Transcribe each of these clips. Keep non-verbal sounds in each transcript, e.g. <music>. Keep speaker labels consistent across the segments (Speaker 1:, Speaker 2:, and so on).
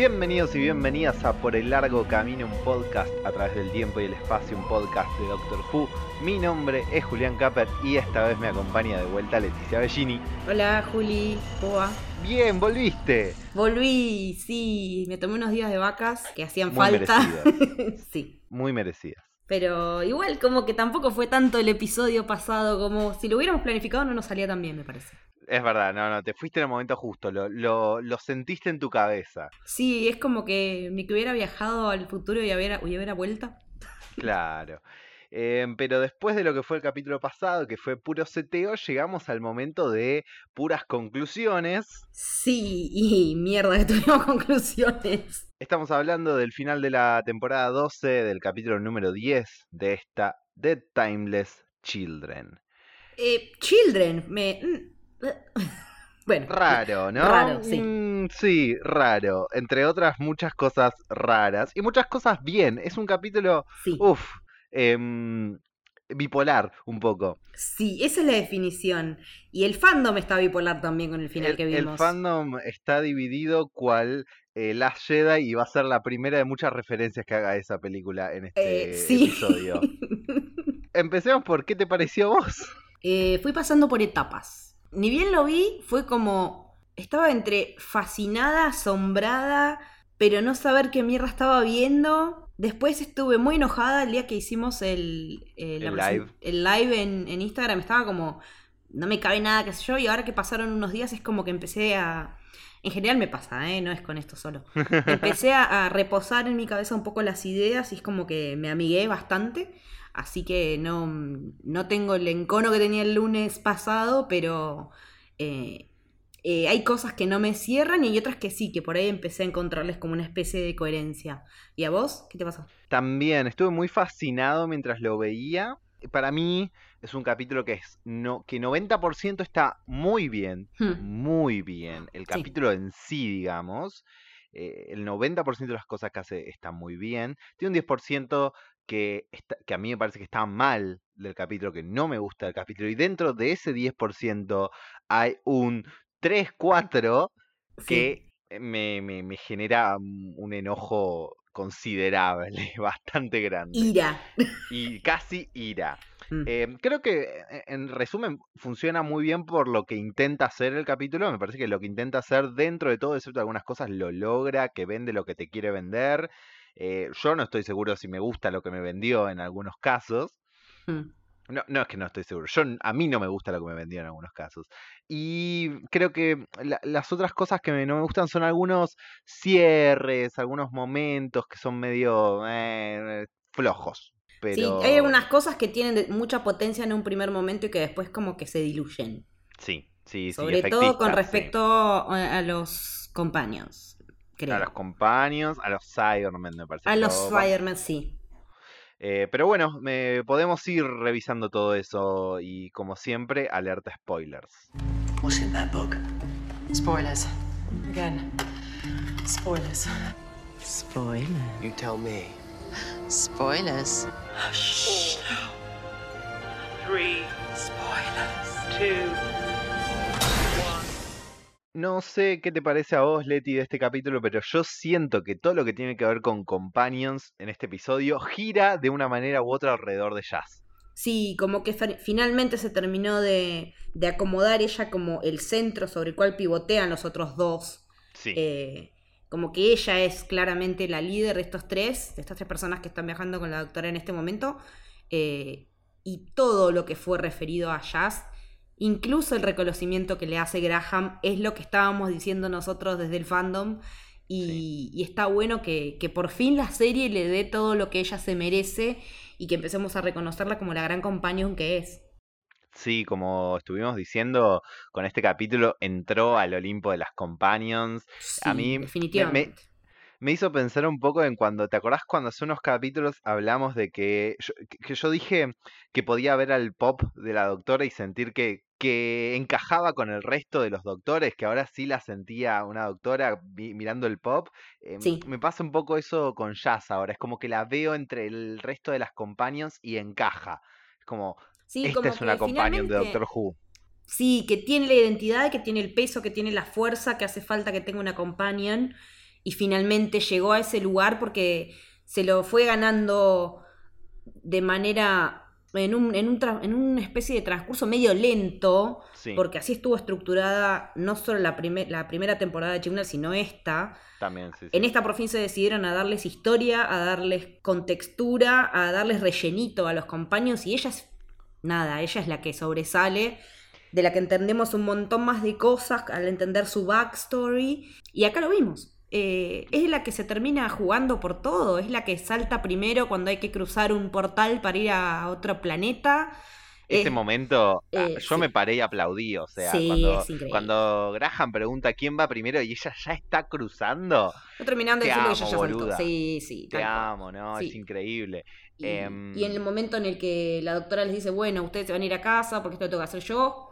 Speaker 1: Bienvenidos y bienvenidas a Por el Largo Camino, un podcast a través del tiempo y el espacio, un podcast de Doctor Who. Mi nombre es Julián Capper y esta vez me acompaña de vuelta Leticia Bellini.
Speaker 2: Hola Juli, ¿cómo va?
Speaker 1: Bien, volviste.
Speaker 2: Volví, sí, me tomé unos días de vacas que hacían
Speaker 1: Muy
Speaker 2: falta.
Speaker 1: merecidas. <laughs>
Speaker 2: sí.
Speaker 1: Muy merecidas.
Speaker 2: Pero igual como que tampoco fue tanto el episodio pasado como si lo hubiéramos planificado no nos salía tan bien, me parece.
Speaker 1: Es verdad, no, no, te fuiste en el momento justo, lo, lo, lo sentiste en tu cabeza.
Speaker 2: Sí, es como que ni que hubiera viajado al futuro y hubiera, hubiera vuelta. <laughs>
Speaker 1: Claro. Eh, pero después de lo que fue el capítulo pasado, que fue puro seteo, llegamos al momento de puras conclusiones.
Speaker 2: Sí, y mierda que tuvimos <laughs> conclusiones.
Speaker 1: Estamos hablando del final de la temporada 12, del capítulo número 10 de esta The Timeless Children.
Speaker 2: Eh, Children, me... mm, <laughs> Bueno.
Speaker 1: Raro, ¿no?
Speaker 2: Raro, sí.
Speaker 1: Mm, sí, raro. Entre otras muchas cosas raras y muchas cosas bien. Es un capítulo,
Speaker 2: Sí.
Speaker 1: uff, em, bipolar un poco.
Speaker 2: Sí, esa es la definición. Y el fandom está bipolar también con el final
Speaker 1: el,
Speaker 2: que
Speaker 1: el
Speaker 2: vimos.
Speaker 1: fandom está dividido cual eh, Last Jedi y va a ser la primera de muchas referencias que haga esa película en este
Speaker 2: Eh, sí.
Speaker 1: episodio. <laughs> Empecemos por qué te pareció a vos.
Speaker 2: Eh, fui pasando por etapas. Ni bien lo vi, fue como. Estaba entre fascinada, asombrada, pero no saber qué mierda estaba viendo. Después estuve muy enojada el día que hicimos el,
Speaker 1: El live.
Speaker 2: el live en, en Instagram. Estaba como. No me cabe nada, qué sé yo. Y ahora que pasaron unos días es como que empecé a. En general me pasa, ¿eh? no es con esto solo. <laughs> Empecé a, a reposar en mi cabeza un poco las ideas y es como que me amigué bastante. Así que no, no tengo el encono que tenía el lunes pasado, pero eh, eh, hay cosas que no me cierran y hay otras que sí, que por ahí empecé a encontrarles como una especie de coherencia. ¿Y a vos? ¿Qué te pasó?
Speaker 1: También estuve muy fascinado mientras lo veía. Para mí es un capítulo que es no, que 90% está muy bien,
Speaker 2: Hmm.
Speaker 1: muy bien. El capítulo en sí, digamos, eh, el 90% de las cosas que hace están muy bien. Tiene un 10% que, está- que a mí me parece que está mal del capítulo, que no me gusta del capítulo. Y dentro de ese 10% hay un 3-4
Speaker 2: Sí.
Speaker 1: que eh, me, me- me genera un enojo considerable, <laughs> bastante grande.
Speaker 2: Ira. <laughs>
Speaker 1: Y casi ira.
Speaker 2: Mm.
Speaker 1: Eh, creo que, eh, en resumen, funciona muy bien por lo que intenta hacer el capítulo. Me parece que lo que intenta hacer dentro de todo, excepto algunas cosas, lo logra, que vende lo que te quiere vender. Eh, yo no estoy seguro si me gusta lo que me vendió en algunos casos.
Speaker 2: Mm.
Speaker 1: No, no es que no estoy seguro. Yo, a mí no me gusta lo que me vendió en algunos casos. Y creo que la- las otras cosas que me- no me gustan son algunos cierres, algunos momentos que son medio eh, flojos. Pero...
Speaker 2: Sí, hay algunas cosas que tienen mucha potencia en un primer momento y que después como que se diluyen.
Speaker 1: Sí, sí, sí.
Speaker 2: Sobre todo con
Speaker 1: sí.
Speaker 2: respecto a, a los compañeros, creo.
Speaker 1: A los compañeros, a los Cybermen, me parece.
Speaker 2: A los. Firemen, sí.
Speaker 1: Eh, pero bueno, me, podemos ir revisando todo eso y como siempre, alerta spoilers.
Speaker 3: What's in that book?
Speaker 4: Spoilers. Again. Spoilers.
Speaker 5: Spoiler.
Speaker 3: You tell me.
Speaker 5: Spoilers.
Speaker 4: Three. Spoilers. Two.
Speaker 1: No sé qué te parece a vos, Leti, de este capítulo, pero yo siento que todo lo que tiene que ver con Companions en este episodio gira de una manera u otra alrededor de Jazz.
Speaker 2: Sí, como que finalmente se terminó de, de acomodar ella como el centro sobre el cual pivotean los otros dos.
Speaker 1: Sí.
Speaker 2: Eh, como que ella es claramente la líder de estos tres, de estas tres personas que están viajando con la doctora en este momento. eh, y todo lo que fue referido a Jazz, incluso el reconocimiento que le hace Graham, es lo que estábamos diciendo nosotros desde el fandom. Y, y está bueno que, que por fin la serie le dé todo lo que ella se merece y que empecemos a reconocerla como la gran companion que es.
Speaker 1: Sí, como estuvimos diciendo, con este capítulo entró al Olimpo de las Companions. A
Speaker 2: Sí,
Speaker 1: mí me- me-
Speaker 2: definitivamente.
Speaker 1: Me hizo pensar un poco en cuando, ¿te acordás cuando hace unos capítulos hablamos de que yo, que- que yo dije que podía ver al pop de la doctora y sentir que, que encajaba con el resto de los doctores, que ahora sí la sentía una doctora mirando el pop? Eh,
Speaker 2: Sí.
Speaker 1: Me pasa un poco eso con Jazz ahora, es como que la veo entre el resto de las companions y encaja. Es como,
Speaker 2: Sí,
Speaker 1: esta
Speaker 2: como
Speaker 1: es una companion de Doctor Who.
Speaker 2: Sí, que tiene la identidad, que tiene el peso, que tiene la fuerza, que hace falta que tenga una companion. y finalmente llegó a ese lugar porque se lo fue ganando de manera en, un, en, un en una especie de transcurso medio lento,
Speaker 1: Sí,
Speaker 2: porque así estuvo estructurada no solo la, primer- la primera temporada de Chibnall, sino esta.
Speaker 1: también, sí, sí.
Speaker 2: En esta por fin se decidieron a darles historia, a darles contextura, a darles rellenito a los compañeros y ella es nada, ella es la que sobresale, de la que entendemos un montón más de cosas al entender su backstory y acá lo vimos. Eh, es la que se termina jugando por todo, es la que salta primero cuando hay que cruzar un portal para ir a otro planeta.
Speaker 1: Ese
Speaker 2: Eh,
Speaker 1: momento, ah,
Speaker 2: eh,
Speaker 1: yo
Speaker 2: sí.
Speaker 1: me paré y aplaudí, o sea,
Speaker 2: Sí,
Speaker 1: cuando, cuando Graham pregunta quién va primero y ella ya está cruzando,
Speaker 2: no terminando de que ella ya saltó. Sí, sí.
Speaker 1: te amo, ¿no? Es increíble.
Speaker 2: Y,
Speaker 1: Em,
Speaker 2: y en el momento en el que la doctora les dice, bueno, ustedes se van a ir a casa porque esto lo tengo que hacer yo.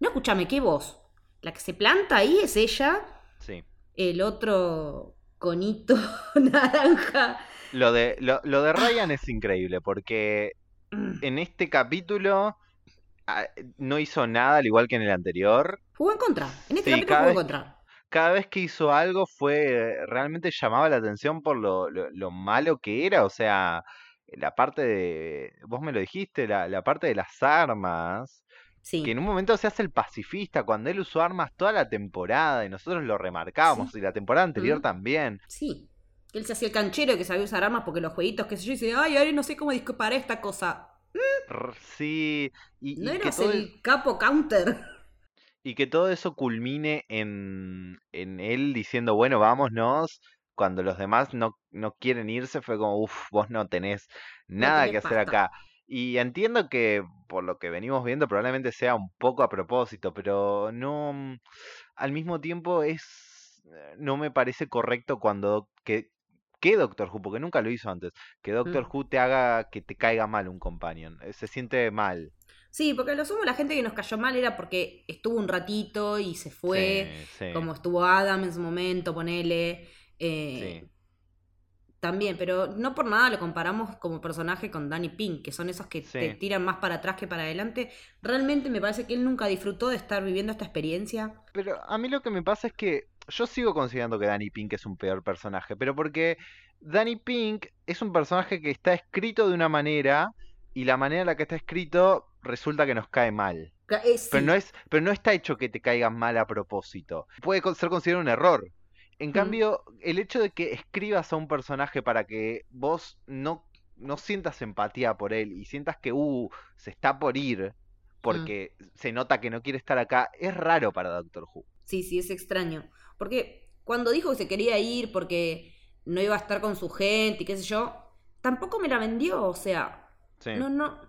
Speaker 2: No, escúchame, ¿qué voz? La que se planta ahí es ella,
Speaker 1: Sí.
Speaker 2: El otro conito <laughs> naranja.
Speaker 1: Lo de, lo, lo de Ryan es increíble porque
Speaker 2: Mm.
Speaker 1: en este capítulo ah, no hizo nada al igual que en el anterior.
Speaker 2: Jugó en contra. En este
Speaker 1: Sí,
Speaker 2: capítulo
Speaker 1: cada
Speaker 2: jugó en
Speaker 1: vez-
Speaker 2: contra.
Speaker 1: Cada vez que hizo algo fue realmente llamaba la atención por lo, lo, lo malo que era. O sea, la parte de, vos me lo dijiste, la, la parte de las armas.
Speaker 2: Sí.
Speaker 1: Que en un momento se hace el pacifista cuando él usó armas toda la temporada y nosotros lo remarcábamos y la temporada anterior también.
Speaker 2: Sí. Él se hacía el canchero que sabía usar armas porque los jueguitos, qué sé yo, y dice, ay, ahora no sé cómo disparar esta cosa.
Speaker 1: Sí, y,
Speaker 2: ¿No
Speaker 1: y que
Speaker 2: eras
Speaker 1: todo,
Speaker 2: el capo counter?
Speaker 1: y que todo eso culmine en, en él diciendo, bueno, vámonos, cuando los demás no, no quieren irse, fue como, uff, vos no tenés nada
Speaker 2: tenés
Speaker 1: que hacer
Speaker 2: pasta".
Speaker 1: acá. Y entiendo que por lo que venimos viendo probablemente sea un poco a propósito, pero no, mm, al mismo tiempo es, eh, no me parece correcto cuando que, que Doctor Who, porque nunca lo hizo antes, que Doctor
Speaker 2: Mm.
Speaker 1: Who te haga que te caiga mal un companion, eh, se siente mal.
Speaker 2: Sí, porque a lo sumo la gente que nos cayó mal era porque estuvo un ratito y se fue.
Speaker 1: Sí, sí.
Speaker 2: como estuvo Adam en su momento, ponele. eh,
Speaker 1: Sí.
Speaker 2: También, pero no por nada lo comparamos como personaje con Danny Pink, que son esos que te tiran más para atrás que para adelante. Realmente me parece que él nunca disfrutó de estar viviendo esta experiencia.
Speaker 1: Pero a mí lo que me pasa es que yo sigo considerando que Danny Pink es un peor personaje, pero porque Danny Pink es un personaje que está escrito de una manera y la manera en la que está escrito resulta que nos cae mal.
Speaker 2: Eh, sí,
Speaker 1: Pero no es, pero no está hecho que te caiga mal a propósito. Puede ser considerado un error. En
Speaker 2: Mm.
Speaker 1: cambio, el hecho de que escribas a un personaje para que vos no, no sientas empatía por él y sientas que uh, se está por ir porque se nota que no quiere estar acá, es raro para Doctor Who.
Speaker 2: sí, sí, es extraño. Porque cuando dijo que se quería ir porque no iba a estar con su gente y qué sé yo, tampoco me la vendió. O sea,
Speaker 1: Sí.
Speaker 2: No, no.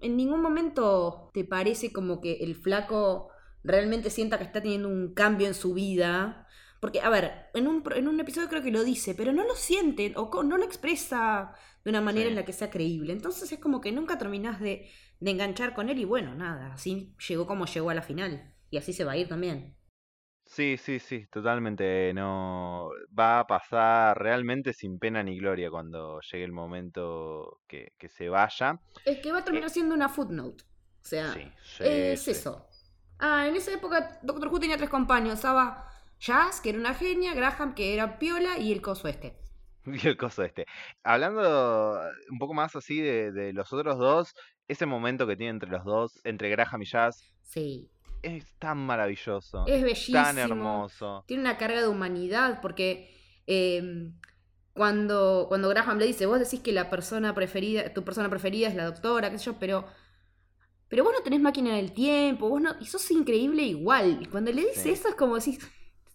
Speaker 2: En ningún momento te parece como que el flaco realmente sienta que está teniendo un cambio en su vida. Porque, a ver, en un, en un episodio creo que lo dice, pero no lo siente o no lo expresa de una manera
Speaker 1: Sí.
Speaker 2: en la que sea creíble. Entonces es como que nunca terminás de, de enganchar con él y bueno, nada, así llegó como llegó a la final. Y así se va a ir también.
Speaker 1: Sí, sí, sí, totalmente. No va a pasar realmente sin pena ni gloria cuando llegue el momento que, que se vaya.
Speaker 2: Es que va a terminar siendo una footnote. O sea,
Speaker 1: Sí, sí,
Speaker 2: es
Speaker 1: sí.
Speaker 2: eso. Ah, en esa época Doctor Who tenía tres compañeros. Estaba Jazz, que era una genia, Graham, que era piola, y el coso este. <laughs>
Speaker 1: Y el coso este. Hablando un poco más así de, de los otros dos, ese momento que tiene entre los dos, entre Graham y Jazz,
Speaker 2: Sí.
Speaker 1: es tan maravilloso.
Speaker 2: Es bellísimo.
Speaker 1: tan hermoso.
Speaker 2: Tiene una carga de humanidad, porque eh, cuando, cuando Graham le dice, vos decís que la persona preferida, tu persona preferida es la doctora, qué sé yo, pero. Pero vos no tenés máquina del tiempo, vos no. Y sos increíble igual. Y cuando le dice
Speaker 1: Sí.
Speaker 2: eso es como decís.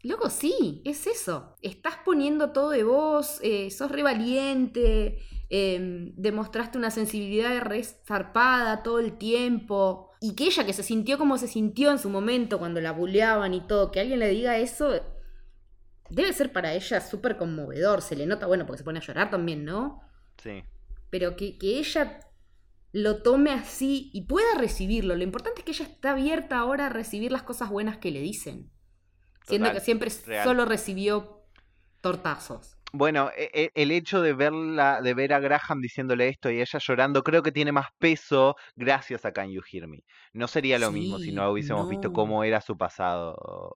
Speaker 2: Loco, sí, es eso. Estás poniendo todo de vos, eh, sos re valiente, eh, demostraste una sensibilidad re zarpada todo el tiempo. Y que ella que se sintió como se sintió en su momento cuando la buleaban y todo, que alguien le diga eso, debe ser para ella súper conmovedor. Se le nota, bueno, porque se pone a llorar también, ¿no?
Speaker 1: Sí.
Speaker 2: Pero que, que ella lo tome así y pueda recibirlo. Lo importante es que ella está abierta ahora a recibir las cosas buenas que le dicen. Siendo que siempre
Speaker 1: real.
Speaker 2: solo recibió tortazos.
Speaker 1: Bueno, e- e- el hecho de verla, de ver a Graham diciéndole esto y ella llorando, creo que tiene más peso gracias a Can You Hear Me. No sería lo mismo si no hubiésemos visto cómo era su pasado.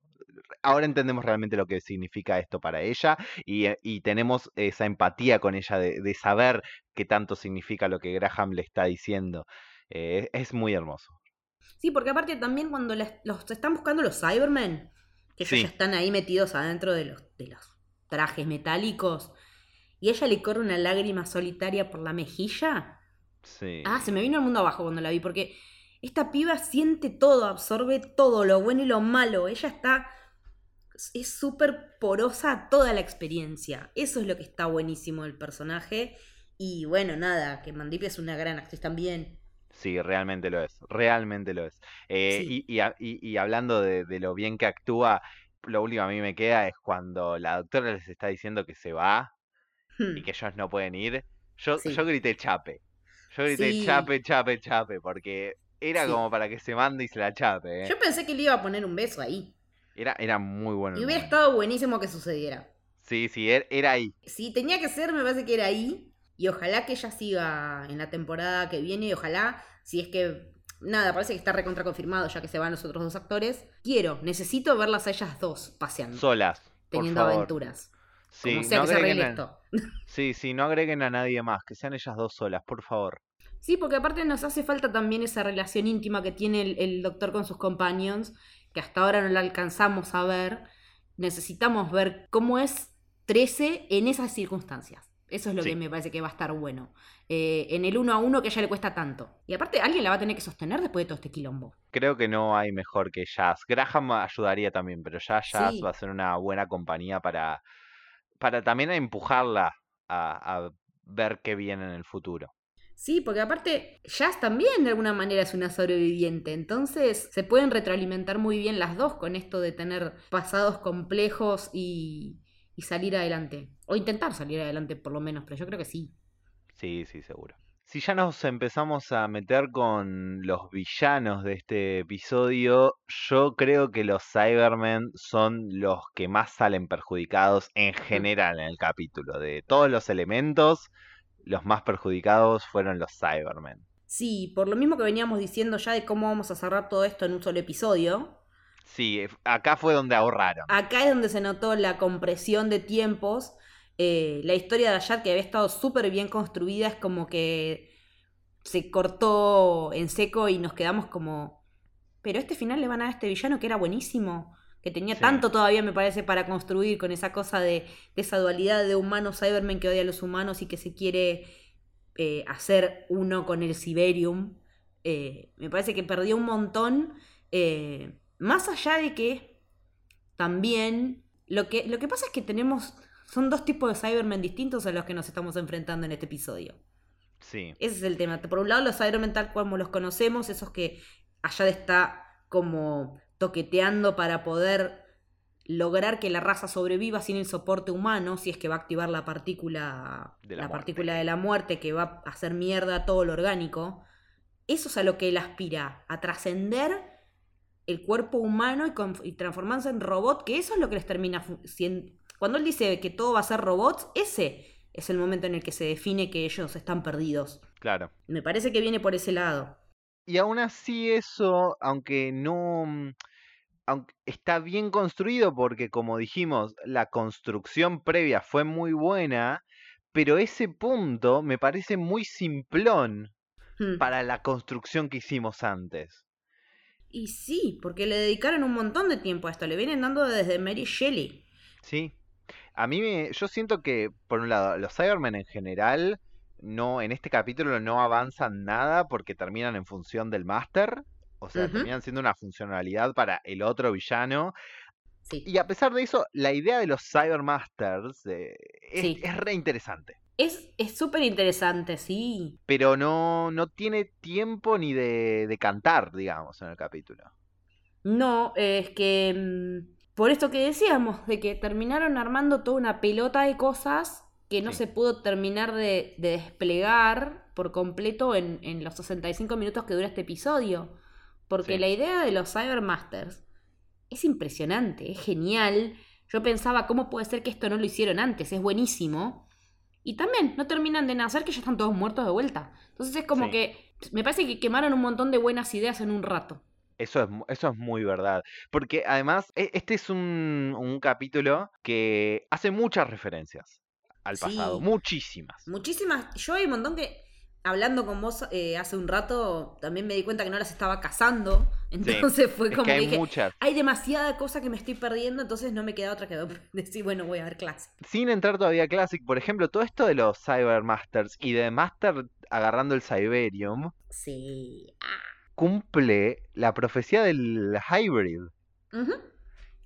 Speaker 1: ahora entendemos realmente lo que significa esto para ella y, eh, y tenemos esa empatía con ella de, de saber qué tanto significa lo que Graham le está diciendo. Eh, es muy hermoso.
Speaker 2: Sí, porque aparte también cuando los están buscando los Cybermen, que ellos
Speaker 1: Sí.
Speaker 2: ya están ahí metidos adentro de los, de los trajes metálicos, y ella le corre una lágrima solitaria por la mejilla.
Speaker 1: Sí.
Speaker 2: Ah, se me vino el mundo abajo cuando la vi, porque esta piba siente todo, absorbe todo, lo bueno y lo malo. Ella está. Es súper porosa a toda la experiencia. Eso es lo que está buenísimo del personaje. Y bueno, nada, que Mandip es una gran actriz también.
Speaker 1: Sí, realmente lo es, realmente lo es. Eh,
Speaker 2: Sí.
Speaker 1: y, y y- y hablando de, de lo bien que actúa, lo último a mí me queda es cuando la doctora les está diciendo que se va y
Speaker 2: Hmm.
Speaker 1: que ellos no pueden ir. Yo,
Speaker 2: Sí.
Speaker 1: yo grité chape. Yo grité
Speaker 2: Sí.
Speaker 1: chape, chape, chape, porque era
Speaker 2: Sí.
Speaker 1: como para que se mande y se la chape. ¿eh?
Speaker 2: Yo pensé que le iba a poner un beso ahí.
Speaker 1: Era, era muy bueno.
Speaker 2: Y hubiera
Speaker 1: momento.
Speaker 2: estado buenísimo que sucediera.
Speaker 1: Sí, sí, er- era ahí.
Speaker 2: Si tenía que ser, me parece que era ahí. Y ojalá que ella siga en la temporada que viene. Y ojalá, si es que. Nada, parece que está recontra confirmado ya que se van los otros dos actores. Quiero, necesito verlas a ellas dos paseando.
Speaker 1: Solas. por
Speaker 2: teniendo
Speaker 1: favor.
Speaker 2: aventuras.
Speaker 1: Sí,
Speaker 2: como sea
Speaker 1: no
Speaker 2: que se
Speaker 1: agreguen
Speaker 2: arregle
Speaker 1: a-
Speaker 2: esto. <laughs>
Speaker 1: Sí, sí, no agreguen a nadie más, que sean ellas dos solas, por favor.
Speaker 2: Sí, porque aparte nos hace falta también esa relación íntima que tiene el, el doctor con sus companions, que hasta ahora no la alcanzamos a ver. Necesitamos ver cómo es 13 en esas circunstancias. Eso es lo
Speaker 1: Sí.
Speaker 2: que me parece que va a estar bueno. Eh, en el uno a uno que a ella le cuesta tanto. Y aparte, alguien la va a tener que sostener después de todo este quilombo.
Speaker 1: Creo que no hay mejor que Jazz. Graham ayudaría también, pero ya Jazz
Speaker 2: Sí.
Speaker 1: va a ser una buena compañía para, para también empujarla a, a ver qué viene en el futuro.
Speaker 2: Sí, porque aparte, Jazz también de alguna manera es una sobreviviente. Entonces, se pueden retroalimentar muy bien las dos con esto de tener pasados complejos y, y salir adelante. O intentar salir adelante, por lo menos, pero yo creo que sí.
Speaker 1: Sí, sí, seguro. Si ya nos empezamos a meter con los villanos de este episodio, yo creo que los Cybermen son los que más salen perjudicados en general en el capítulo. De todos los elementos, los más perjudicados fueron los Cybermen.
Speaker 2: Sí, por lo mismo que veníamos diciendo ya de cómo vamos a cerrar todo esto en un solo episodio.
Speaker 1: Sí, eh, acá fue donde ahorraron.
Speaker 2: Acá es donde se notó la compresión de tiempos. Eh, la historia de Ayat, que había estado súper bien construida, es como que se cortó en seco y nos quedamos como. Pero este final le van a dar a este villano que era buenísimo. Que tenía
Speaker 1: Sí.
Speaker 2: tanto todavía, me parece, para construir con esa cosa de, de esa dualidad de humano Cyberman que odia a los humanos y que se quiere eh, hacer uno con el Siberium. Eh, me parece que perdió un montón. más allá de que también lo que, lo que pasa es que tenemos. Son dos tipos de Cybermen distintos a los que nos estamos enfrentando en este episodio.
Speaker 1: Sí,
Speaker 2: Ese es el tema. Por un lado, los Cybermen tal como los conocemos, esos que allá está como toqueteando para poder lograr que la raza sobreviva sin el soporte humano, si es que va a activar la partícula,
Speaker 1: De la
Speaker 2: partícula de la muerte que va a hacer mierda todo lo orgánico. Eso es a lo que él aspira, a trascender el cuerpo humano y, y transformarse en robot, que eso es lo que les termina siendo... Cuando él dice que todo va a ser robots, ese es el momento en el que se define que ellos están perdidos.
Speaker 1: claro.
Speaker 2: Me parece que viene por ese lado.
Speaker 1: Y aún así eso, aunque no... mm, Aunque está bien construido porque, como dijimos, la construcción previa fue muy buena, pero ese punto me parece muy simplón
Speaker 2: Hmm.
Speaker 1: para la construcción que hicimos antes.
Speaker 2: Y sí, porque le dedicaron un montón de tiempo a esto. Le vienen dando desde Mary Shelley.
Speaker 1: Sí. A mí me, yo siento que, por un lado, los Cybermen en general, no, en este capítulo no avanzan nada porque terminan en función del Master. O sea, terminan siendo una funcionalidad para el otro villano.
Speaker 2: Sí.
Speaker 1: Y a pesar de eso, la idea de los Cybermasters eh, es,
Speaker 2: Sí.
Speaker 1: es re interesante.
Speaker 2: Es es súper interesante, sí.
Speaker 1: Pero no, no tiene tiempo ni de, de cantar, digamos, en el capítulo.
Speaker 2: No, es que... Por esto que decíamos, de que terminaron armando toda una pelota de cosas que no
Speaker 1: Sí.
Speaker 2: se pudo terminar de, de desplegar por completo en, en los 65 minutos que dura este episodio. Porque
Speaker 1: Sí.
Speaker 2: la idea de los Cybermasters es impresionante, es genial. Yo pensaba, ¿cómo puede ser que esto no lo hicieron antes? Es buenísimo. Y también no terminan de nacer que ya están todos muertos de vuelta. Entonces es como
Speaker 1: Sí.
Speaker 2: que me parece que quemaron un montón de buenas ideas en un rato.
Speaker 1: Eso es, eso es muy verdad. Porque además, e- este es un, un capítulo que hace muchas referencias al pasado.
Speaker 2: Sí.
Speaker 1: Muchísimas.
Speaker 2: Muchísimas. Yo hay un montón que, hablando con vos eh, hace un rato, también me di cuenta que no las estaba cazando. <laughs> Entonces fue
Speaker 1: Es
Speaker 2: como
Speaker 1: que hay
Speaker 2: dije,
Speaker 1: muchas.
Speaker 2: hay demasiada cosa que me estoy perdiendo, entonces no me queda otra que <laughs> decir, bueno, voy a ver clase.
Speaker 1: Sin entrar todavía a Classic, por ejemplo, todo esto de los Cybermasters y de Master agarrando el Cyberium
Speaker 2: Sí.
Speaker 1: Cumple la profecía del Hybrid.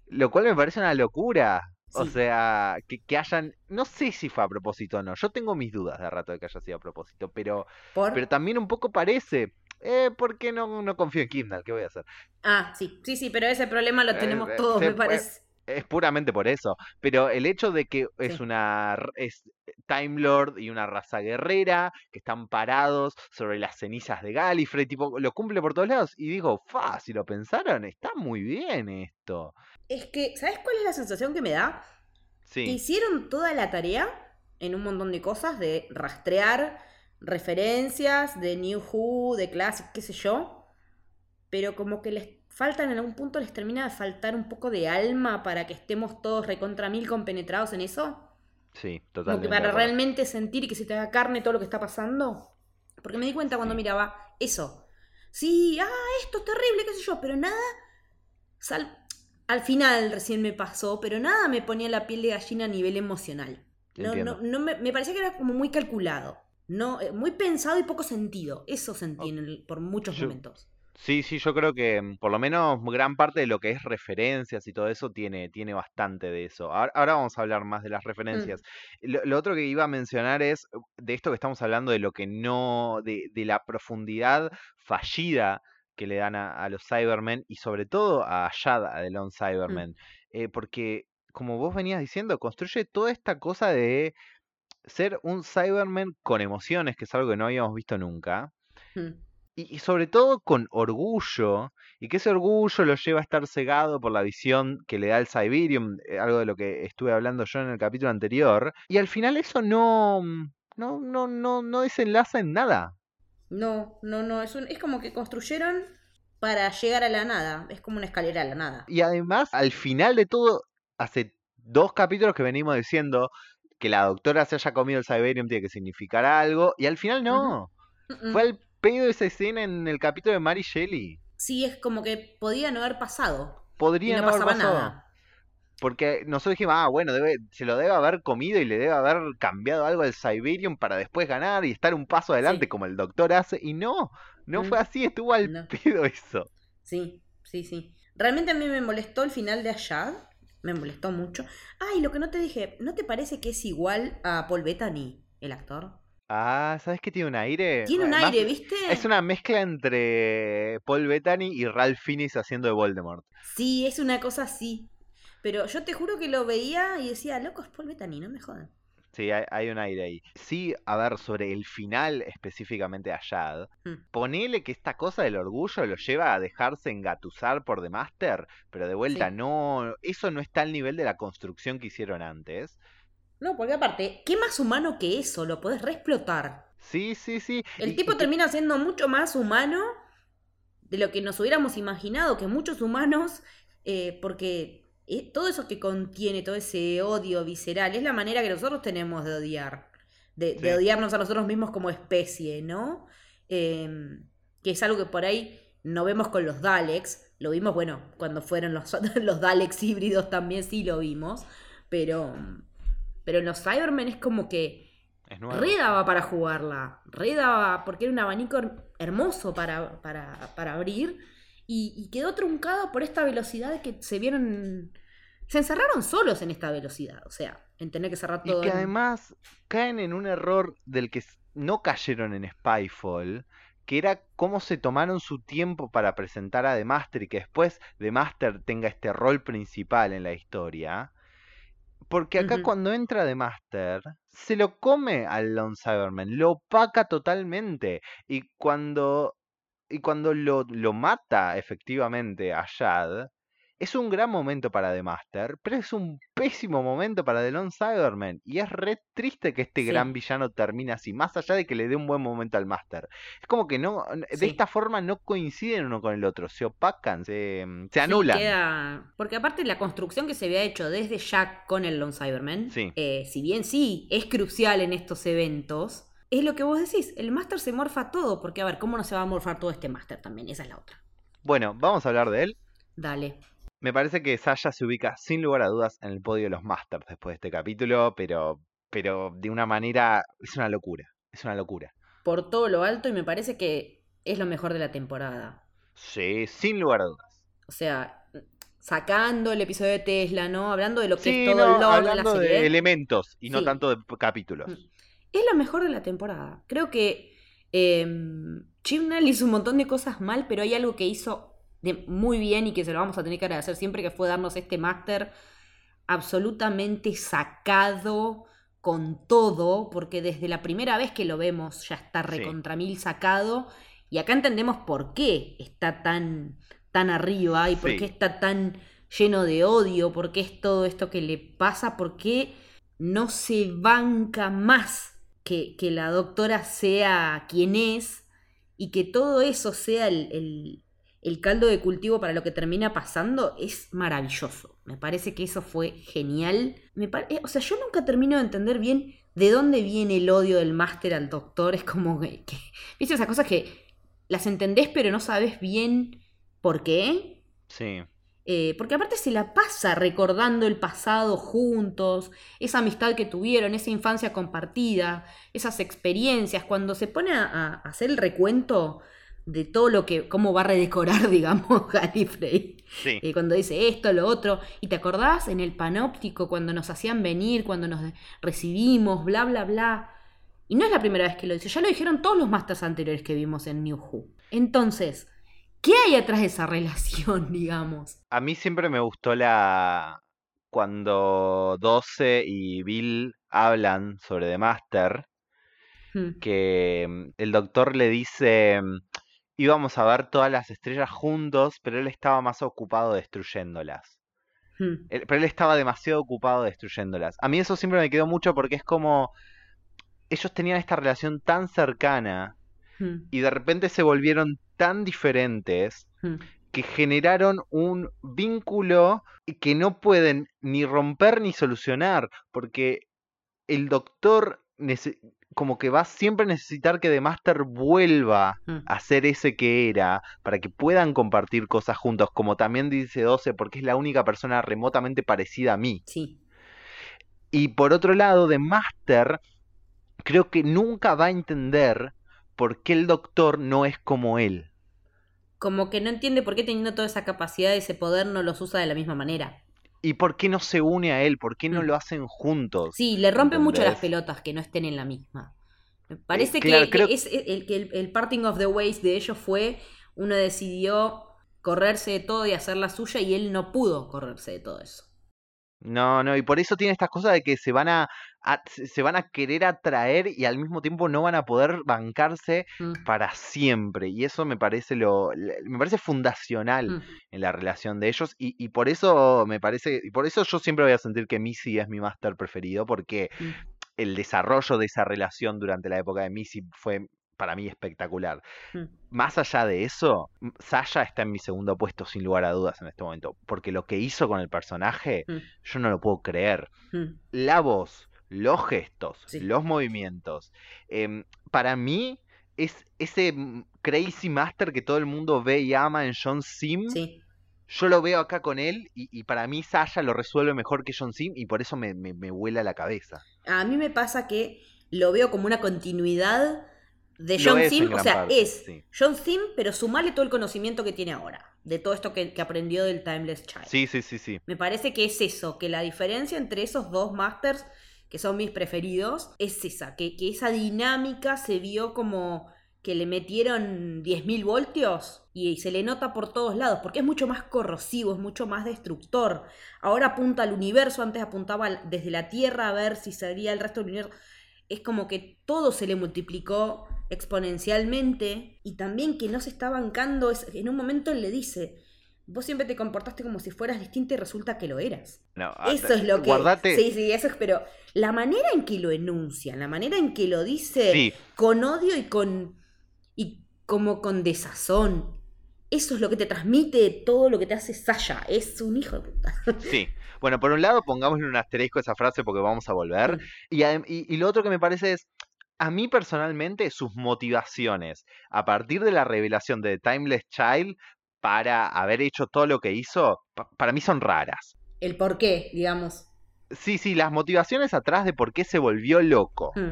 Speaker 1: Lo cual me parece una locura. O sea, que, que hayan. No sé si fue a propósito o no. Yo tengo mis dudas de rato de que haya sido a propósito. Pero,
Speaker 2: Por...
Speaker 1: pero también un poco parece. Eh, porque no, no confío en Kindle? ¿Qué voy a hacer?
Speaker 2: Ah, sí, sí, sí, pero ese problema lo
Speaker 1: Eh,
Speaker 2: tenemos
Speaker 1: eh,
Speaker 2: todos,
Speaker 1: se
Speaker 2: me parece.
Speaker 1: Es puramente por eso. Pero el hecho de que es
Speaker 2: Sí.
Speaker 1: una. Es Time Lord y una raza guerrera que están parados sobre las cenizas de Gallifrey. Tipo, lo cumple por todos lados. Y digo, fa, si lo pensaron, está muy bien esto.
Speaker 2: Es que, ¿sabes cuál es la sensación que me da? Que
Speaker 1: Sí.
Speaker 2: hicieron toda la tarea en un montón de cosas de rastrear referencias de New Who, de Classic, qué sé yo, pero como que les faltan en algún punto, les termina de faltar un poco de alma para que estemos todos recontra mil compenetrados en eso.
Speaker 1: Sí,
Speaker 2: Como
Speaker 1: totalmente.
Speaker 2: que para realmente sentir y que se te haga carne todo lo que está pasando. Porque me di cuenta cuando
Speaker 1: Sí.
Speaker 2: miraba eso. Sí, ah, esto es terrible, qué sé yo, pero nada. sal- Al final recién me pasó, pero nada me ponía la piel de gallina a nivel emocional. No, no, no me, me parecía que era como muy calculado. No, eh, muy pensado y poco sentido. Eso sentí en el- por muchos
Speaker 1: Yo-
Speaker 2: momentos.
Speaker 1: Sí, sí, yo creo que mm, por lo menos gran parte de lo que es referencias y todo eso tiene, tiene bastante de eso. Ahora, ahora vamos a hablar más de las referencias. Lo, lo otro que iba a mencionar es uh, de esto que estamos hablando, de lo que no, de, de la profundidad fallida que le dan a, a los Cybermen y sobre todo a Shad, a The Lone Cybermen. Eh, porque, como vos venías diciendo, construye toda esta cosa de ser un Cyberman con emociones, que es algo que no habíamos visto nunca.
Speaker 2: Mm.
Speaker 1: Y, y sobre todo con orgullo, y que ese orgullo lo lleva a estar cegado por la visión que le da el Siberium, eh, algo de lo que estuve hablando yo en el capítulo anterior, y al final eso no, mm, no, no, no, no desenlaza en nada.
Speaker 2: No, no, no. Es, un- es como que construyeron para llegar a la nada. Es como una escalera a la nada.
Speaker 1: Y además, al final de todo, hace dos capítulos que venimos diciendo que la doctora se haya comido el Siberium tiene que significar algo, y al final no.
Speaker 2: Mm, mm.
Speaker 1: Fue al pedo esa escena en el capítulo de Mary Shelley.
Speaker 2: Sí, es como que podía no haber pasado. Y
Speaker 1: Podría
Speaker 2: no
Speaker 1: no haber pasado.
Speaker 2: nada.
Speaker 1: Porque nosotros dijimos, ah, bueno, debe, se lo debe haber comido y le debe haber cambiado algo al Siberium para después ganar y estar un paso adelante
Speaker 2: Sí.
Speaker 1: como el doctor hace. Y no, no
Speaker 2: Mm,
Speaker 1: fue así, estuvo al
Speaker 2: no.
Speaker 1: pedo eso.
Speaker 2: Sí, sí, sí. Realmente a mí me molestó el final de Ashad. Me molestó mucho. Ay, lo que no te dije, ¿no te parece que es igual a Paul Bettany, el actor?
Speaker 1: Ah, ¿sabes qué tiene un aire?
Speaker 2: Tiene un aire, ¿viste?
Speaker 1: Es una mezcla entre Paul Bettany y Ralph Fiennes haciendo de Voldemort.
Speaker 2: Sí, es una cosa así. Pero yo te juro que lo veía y decía, loco, es Paul Bettany, no me jodan.
Speaker 1: Sí, hay, hay un aire ahí. Sí, a ver, sobre el final específicamente a Shad,
Speaker 2: Mm.
Speaker 1: ponele que esta cosa del orgullo lo lleva a dejarse engatusar por The Master, pero de vuelta
Speaker 2: Sí.
Speaker 1: no, eso no está al nivel de la construcción que hicieron antes.
Speaker 2: No, porque aparte, ¿qué más humano que eso? Lo podés reexplotar.
Speaker 1: Sí, sí, sí.
Speaker 2: El
Speaker 1: y-
Speaker 2: tipo
Speaker 1: y
Speaker 2: termina siendo mucho más humano de lo que nos hubiéramos imaginado, que muchos humanos, eh, porque todo eso que contiene, todo ese odio visceral, es la manera que nosotros tenemos de odiar, de, odiarnos a nosotros mismos como especie, ¿no? Em, que es algo que por ahí no vemos con los Daleks, lo vimos, bueno, cuando fueron los, <laughs> los Daleks híbridos también sí lo vimos, pero, pero en los Cybermen es como que
Speaker 1: es nuevo.
Speaker 2: Re daba para jugarla. Re daba, porque era un abanico her- hermoso para, para, para abrir. Y, y quedó truncada por esta velocidad que se vieron. Se encerraron solos en esta velocidad. O sea, en tener que cerrar
Speaker 1: Y
Speaker 2: todo.
Speaker 1: que
Speaker 2: en-
Speaker 1: además caen en un error del que no cayeron en Spyfall, que era cómo se tomaron su tiempo para presentar a The Master y que después The Master tenga este rol principal en la historia. Porque acá cuando entra The Master, se lo come al Lone Cyberman, lo opaca totalmente. Y cuando, y cuando lo, lo mata efectivamente a Shad, es un gran momento para The Master, pero es un pésimo momento para The Lone Cyberman. Y es re triste que este
Speaker 2: Sí.
Speaker 1: gran villano termine así, más allá de que le dé un buen momento al Master. Es como que no, de
Speaker 2: Sí.
Speaker 1: esta forma no coinciden uno con el otro, se opacan, se, mm,
Speaker 2: Sí,
Speaker 1: anulan.
Speaker 2: queda- Porque aparte la construcción que se había hecho desde Jack con el Lone Cyberman, eh, si bien sí es crucial en estos eventos, es lo que vos decís, el Master se morfa todo, porque a ver, ¿cómo no se va a morfar todo este Master también? Esa es la otra.
Speaker 1: Bueno, vamos a hablar de él.
Speaker 2: Dale.
Speaker 1: Me parece que Sasha se ubica sin lugar a dudas en el podio de los Masters después de este capítulo, pero, pero de una manera, es una locura, es una locura.
Speaker 2: Por todo lo alto y me parece que es lo mejor de la temporada.
Speaker 1: Sí, sin lugar a dudas.
Speaker 2: O sea, sacando el episodio de Tesla, ¿no? Hablando de lo que
Speaker 1: Sí,
Speaker 2: es todo
Speaker 1: no,
Speaker 2: el lore de la
Speaker 1: hablando de
Speaker 2: serie.
Speaker 1: elementos y no tanto de capítulos.
Speaker 2: Mm. Es lo mejor de la temporada. Creo que eh, Chibnall hizo un montón de cosas mal, pero hay algo que hizo de muy bien y que se lo vamos a tener que agradecer siempre, que fue darnos este máster absolutamente sacado con todo, porque desde la primera vez que lo vemos ya está recontra mil sacado, y acá entendemos por qué está tan, tan arriba y por
Speaker 1: Sí.
Speaker 2: qué está tan lleno de odio, por qué es todo esto que le pasa, por qué no se banca más que, que la doctora sea quien es y que todo eso sea el, el- el caldo de cultivo para lo que termina pasando, es maravilloso. Me parece que eso fue genial. Me eh, o sea, yo nunca termino de entender bien de dónde viene el odio del máster al doctor. Es como que, que- ¿Viste esas cosas que las entendés pero no sabes bien por qué?
Speaker 1: Sí.
Speaker 2: Eh, porque aparte se la pasa recordando el pasado juntos, esa amistad que tuvieron, esa infancia compartida, esas experiencias. Cuando se pone a, a hacer el recuento de todo lo que, cómo va a redecorar, <laughs> digamos, Gallifrey.
Speaker 1: Sí.
Speaker 2: Eh, cuando dice esto, lo otro. ¿Y te acordás en el panóptico cuando nos hacían venir, cuando nos recibimos, bla, bla, bla? Y no es la primera vez que lo dice, ya lo dijeron todos los masters anteriores que vimos en New Who. Entonces, ¿qué hay atrás de esa <laughs> relación, digamos?
Speaker 1: A mí siempre me gustó la. Cuando 12 y Bill hablan sobre The Master,
Speaker 2: Hmm.
Speaker 1: que mm, el doctor le dice. Íbamos a ver todas las estrellas juntos, pero él estaba más ocupado destruyéndolas.
Speaker 2: Hmm.
Speaker 1: Él- pero él estaba demasiado ocupado destruyéndolas. A mí eso siempre me quedó mucho porque es como. Ellos tenían esta relación tan cercana
Speaker 2: Hmm.
Speaker 1: y de repente se volvieron tan diferentes
Speaker 2: Hmm.
Speaker 1: que generaron un vínculo que no pueden ni romper ni solucionar, porque el doctor como que va siempre a necesitar que The Master vuelva
Speaker 2: Hmm.
Speaker 1: a ser ese que era, para que puedan compartir cosas juntos, como también dice 12, porque es la única persona remotamente parecida a mí.
Speaker 2: Sí.
Speaker 1: Y por otro lado, The Master creo que nunca va a entender por qué el doctor no es como él.
Speaker 2: Como que no entiende por qué teniendo toda esa capacidad, ese poder, no los usa de la misma manera.
Speaker 1: ¿Y por qué no se une a él? ¿Por qué no
Speaker 2: Mm.
Speaker 1: lo hacen juntos?
Speaker 2: Sí, le rompe mucho las pelotas que no estén en la misma. Me parece
Speaker 1: claro,
Speaker 2: que,
Speaker 1: creo-
Speaker 2: que es el, que el, el parting of the ways de ellos fue, uno decidió correrse de todo y hacer la suya y él no pudo correrse de todo eso.
Speaker 1: No, no, y por eso tiene estas cosas de que se van a, a- se van a querer atraer y al mismo tiempo no van a poder bancarse
Speaker 2: Mm,
Speaker 1: para siempre. Y eso me parece lo, me parece fundacional
Speaker 2: mm,
Speaker 1: en la relación de ellos. Y, y por eso me parece, y por eso yo siempre voy a sentir que Missy es mi máster preferido, porque
Speaker 2: mm.
Speaker 1: el desarrollo de esa relación durante la época de Missy fue para mí espectacular.
Speaker 2: Mm.
Speaker 1: Más allá de eso, Sasha está en mi segundo puesto sin lugar a dudas en este momento, porque lo que hizo con el personaje,
Speaker 2: Mm.
Speaker 1: yo no lo puedo creer.
Speaker 2: Mm.
Speaker 1: La voz, los gestos,
Speaker 2: Sí.
Speaker 1: los movimientos, em, para mí es ese crazy master que todo el mundo ve y ama en John Sim.
Speaker 2: Sí.
Speaker 1: Yo lo veo acá con él y, y para mí Sasha lo resuelve mejor que John Sim y por eso me, me, me vuela la cabeza.
Speaker 2: A mí me pasa que lo veo como una continuidad de John Sim. O sea,
Speaker 1: parte,
Speaker 2: es
Speaker 1: sí.
Speaker 2: John Sim, pero sumale todo el conocimiento que tiene ahora. De todo esto que, que aprendió del Timeless Child.
Speaker 1: Sí, sí, sí, sí.
Speaker 2: Me parece que es eso, que la diferencia entre esos dos masters, que son mis preferidos, es esa, que, que esa dinámica se vio como que le metieron 10.000 voltios y se le nota por todos lados, porque es mucho más corrosivo, es mucho más destructor. Ahora apunta al universo, antes apuntaba al- desde la Tierra a ver si salía el resto del universo. Es como que todo se le multiplicó exponencialmente y también que no se está bancando, es- en un momento él le dice, vos siempre te comportaste como si fueras distinta y resulta que lo eras.
Speaker 1: No,
Speaker 2: Eso es lo que.
Speaker 1: Guardate.
Speaker 2: Sí, sí, eso es. Pero la manera en que lo enuncian, la manera en que lo dice
Speaker 1: Sí.
Speaker 2: con odio y con. y como con desazón. Eso es lo que te transmite todo lo que te hace Sasha. Es un hijo de puta. <laughs>
Speaker 1: Sí. Bueno, por un lado, pongámosle un asterisco a esa frase porque vamos a volver. Y, adem- y- y lo otro que me parece es, a mí personalmente, sus motivaciones a partir de la revelación de The Timeless Child para haber hecho todo lo que hizo, pa- para mí son raras.
Speaker 2: El por qué, digamos.
Speaker 1: Sí, sí, las motivaciones atrás de por qué se volvió loco
Speaker 2: Mm.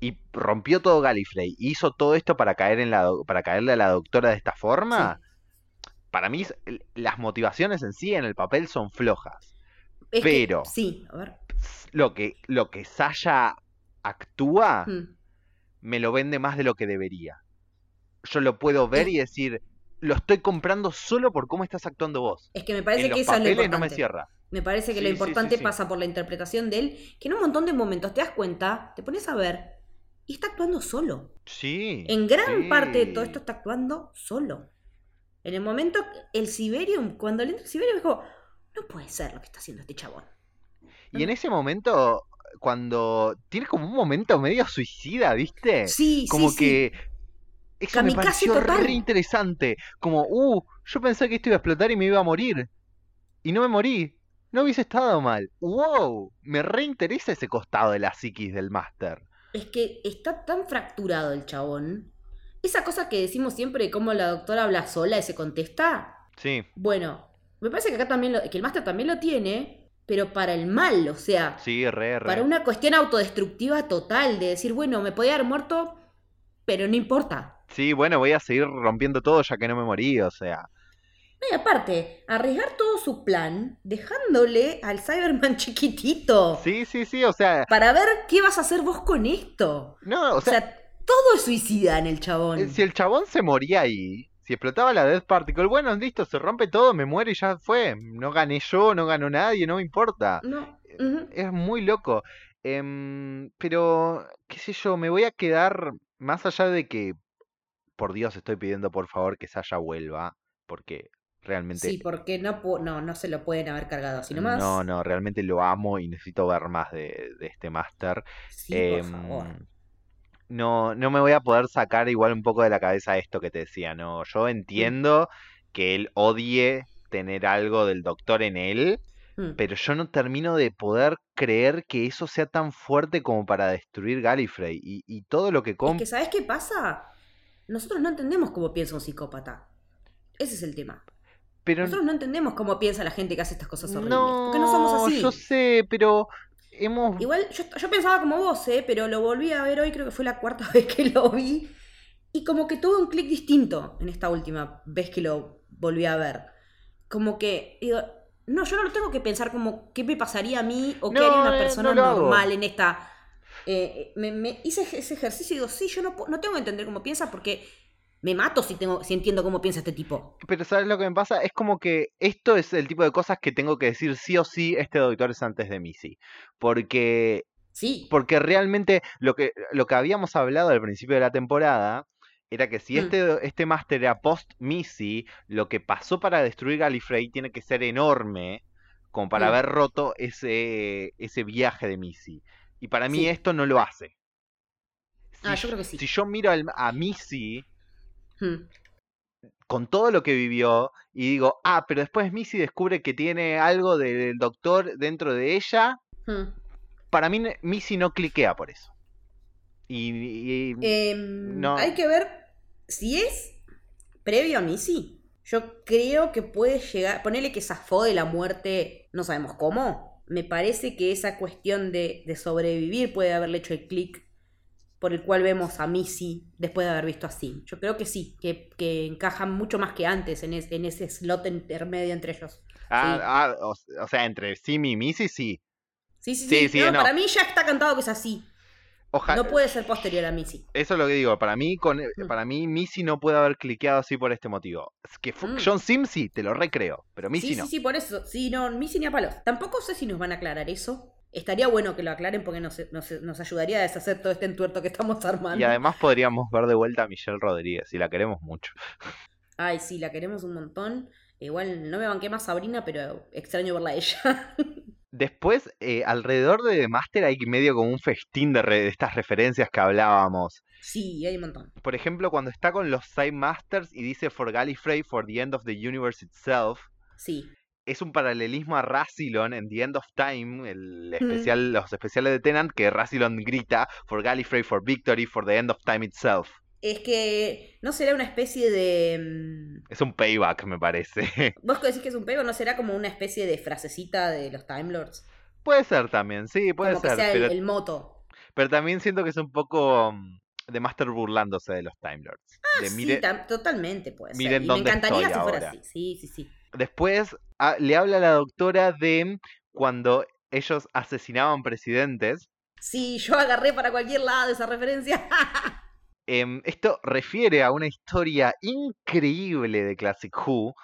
Speaker 1: y rompió todo Gallifrey y hizo todo esto para caer en la para caerle a la doctora de esta forma. Para mí, las motivaciones en sí en el papel son flojas.
Speaker 2: Es que-
Speaker 1: Pero-
Speaker 2: sí, a ver.
Speaker 1: Lo que, lo que Sasha actúa
Speaker 2: Mm.
Speaker 1: me lo vende más de lo que debería. Yo lo puedo ver y decir, lo estoy comprando solo por cómo estás actuando vos.
Speaker 2: Es que me parece
Speaker 1: en
Speaker 2: que
Speaker 1: los
Speaker 2: eso es lo
Speaker 1: papeles no
Speaker 2: importante.
Speaker 1: me cierra.
Speaker 2: Me parece que
Speaker 1: Sí,
Speaker 2: lo
Speaker 1: sí,
Speaker 2: importante
Speaker 1: sí.
Speaker 2: pasa por la interpretación de él, que en un montón de momentos te das cuenta, te pones a ver, y está actuando solo.
Speaker 1: Sí.
Speaker 2: En gran parte de todo esto está actuando solo. En el momento, el Siberium, cuando le entra el Siberium, dijo, no puede ser lo que está haciendo este chabón.
Speaker 1: Y en ese momento, cuando tiene como un momento medio suicida, ¿viste?
Speaker 2: Sí,
Speaker 1: como
Speaker 2: sí, sí.
Speaker 1: que eso me pareció
Speaker 2: total.
Speaker 1: re interesante. Como, uh, yo pensé que esto iba a explotar y me iba a morir. Y no me morí. No hubiese estado mal. Wow, me reinteresa ese costado de la psiquis del máster.
Speaker 2: Es que está tan fracturado el chabón. Esa cosa que decimos siempre de cómo la doctora habla sola y se contesta.
Speaker 1: Sí,
Speaker 2: Bueno, me parece que acá también lo, que el máster también lo tiene, pero para el mal, o sea,
Speaker 1: sí, re, re.
Speaker 2: para una cuestión autodestructiva total, de decir, bueno, me podía haber muerto, pero no importa.
Speaker 1: Sí, bueno, voy a seguir rompiendo todo ya que no me morí, o sea.
Speaker 2: No, y aparte, arriesgar todo su plan, dejándole al Cyberman <laughs> chiquitito.
Speaker 1: Sí, sí, sí, o sea.
Speaker 2: Para ver qué vas a hacer vos con esto.
Speaker 1: No, o
Speaker 2: O
Speaker 1: sea,
Speaker 2: sea, todo es suicida en el chabón.
Speaker 1: eh, si el chabón se moría ahí, si explotaba la Death Particle, bueno, listo, se rompe todo, me muero y ya fue. No gané yo, no ganó nadie, no me importa.
Speaker 2: No.
Speaker 1: Es muy loco. Em, pero, qué sé yo, me voy a quedar, más allá de que, por Dios, estoy pidiendo por favor que Sasha vuelva, porque realmente...
Speaker 2: Sí, porque no, no, no se lo pueden haber cargado así nomás.
Speaker 1: No, no, realmente lo amo y necesito ver más de, de este máster.
Speaker 2: Sí, por
Speaker 1: Em,
Speaker 2: favor.
Speaker 1: No, no me voy a poder sacar igual un poco de la cabeza esto que te decía, ¿no? Yo entiendo que él odie tener algo del doctor en él,
Speaker 2: Mm.
Speaker 1: pero yo no termino de poder creer que eso sea tan fuerte como para destruir Gallifrey y, y todo lo que
Speaker 2: Es que, ¿sabes qué pasa? Nosotros no entendemos cómo piensa un psicópata. Ese es el tema.
Speaker 1: Pero
Speaker 2: Nosotros no entendemos cómo piensa la gente que hace estas cosas horribles. porque no somos así.
Speaker 1: yo sé, pero hemos...
Speaker 2: Igual yo, yo pensaba como vos, ¿eh? pero lo volví a ver hoy, creo que fue la cuarta <laughs> vez que lo vi. Y como que tuve un clic distinto en esta última vez que lo volví a ver. Como que, digo, no, yo no lo tengo que pensar como qué me pasaría a mí o qué haría una
Speaker 1: eh,
Speaker 2: persona
Speaker 1: no
Speaker 2: normal en esta... eh, me, me hice ese ejercicio y digo, sí, yo no, no tengo que entender cómo piensa porque me mato si, tengo, si entiendo cómo piensa este tipo.
Speaker 1: Pero ¿sabes lo que me pasa? Es como que esto es el tipo de cosas que tengo que decir sí o sí, este doctor es antes de Missy. Porque
Speaker 2: Sí.
Speaker 1: Porque realmente lo que, lo que habíamos hablado al principio de la temporada era que si
Speaker 2: Mm.
Speaker 1: este, este máster era post-Missy, lo que pasó para destruir Gallifrey tiene que ser enorme como para
Speaker 2: Mm.
Speaker 1: haber roto ese, ese viaje de Missy. Y para mí
Speaker 2: Sí.
Speaker 1: esto no lo hace. Si,
Speaker 2: Ah, yo creo que sí.
Speaker 1: si yo miro al- a Missy
Speaker 2: Hmm.
Speaker 1: con todo lo que vivió y digo, ah, pero después Missy descubre que tiene algo del doctor dentro de ella,
Speaker 2: Hmm.
Speaker 1: para mí Missy no cliquea por eso. Y, y-
Speaker 2: Em,
Speaker 1: No.
Speaker 2: Hay que ver si es previo a Missy. Yo creo que puede llegar. Ponerle que zafó de la muerte, no sabemos cómo. Me parece que esa cuestión de, de sobrevivir puede haberle hecho el clic por el cual vemos a Missy después de haber visto así. Yo creo que sí, que, que encajan mucho más que antes en, es- en ese slot intermedio entre ellos.
Speaker 1: ah,
Speaker 2: sí.
Speaker 1: ah, o, o sea, entre Simi y Missy, sí.
Speaker 2: Sí, sí,
Speaker 1: Sí,
Speaker 2: sí.
Speaker 1: sí,
Speaker 2: No,
Speaker 1: no.
Speaker 2: Para mí ya está cantado que es así.
Speaker 1: Ojalá.
Speaker 2: No puede ser posterior a Missy.
Speaker 1: Eso es lo que digo. Para mí, con,
Speaker 2: Mm.
Speaker 1: para mí, Missy no puede haber cliqueado así por este motivo. Es que
Speaker 2: Mm.
Speaker 1: John Sim sí, te lo recreo. Pero Missy
Speaker 2: sí,
Speaker 1: no.
Speaker 2: sí, sí, por eso. Sí, no, Missy ni a palos. Tampoco sé si nos van a aclarar eso. Estaría bueno que lo aclaren porque nos, nos, nos ayudaría a deshacer todo este entuerto que estamos armando.
Speaker 1: Y además podríamos ver de vuelta a Michelle Rodríguez, y la queremos mucho.
Speaker 2: Ay, sí, la queremos un montón. Igual no me banqué más Sabrina, pero extraño verla a ella. <laughs>
Speaker 1: Después, eh, alrededor de The Master hay medio como un festín de, re- de estas referencias que hablábamos.
Speaker 2: sí, hay un montón.
Speaker 1: Por ejemplo, cuando está con los Side Masters y dice For Gallifrey, for the end of the universe itself,
Speaker 2: Sí.
Speaker 1: Es un paralelismo a Rassilon en The End of Time, el
Speaker 2: Mm.
Speaker 1: especial, los especiales de Tenant, que Rassilon grita For Gallifrey, for victory, for the end of time itself.
Speaker 2: Es que no será una especie de... mm,
Speaker 1: Es un payback, me parece. <laughs>
Speaker 2: Vos decís que es un pego, ¿no será como una especie de frasecita de los Time Lords?
Speaker 1: puede ser también, sí, puede
Speaker 2: como
Speaker 1: ser.
Speaker 2: que sea el,
Speaker 1: pero,
Speaker 2: el moto.
Speaker 1: pero también siento que es un poco mm, de Master burlándose de los Time Lords. De
Speaker 2: Ah, Sí,
Speaker 1: mire-
Speaker 2: tam- totalmente puede ser.
Speaker 1: miren
Speaker 2: Y me encantaría
Speaker 1: estoy
Speaker 2: si fuera
Speaker 1: ahora.
Speaker 2: así. Sí, sí, sí.
Speaker 1: Después ah, le habla a la doctora de cuando ellos asesinaban presidentes.
Speaker 2: Sí, yo agarré para cualquier lado esa referencia. <laughs>
Speaker 1: Em, esto refiere a una historia increíble de Classic Who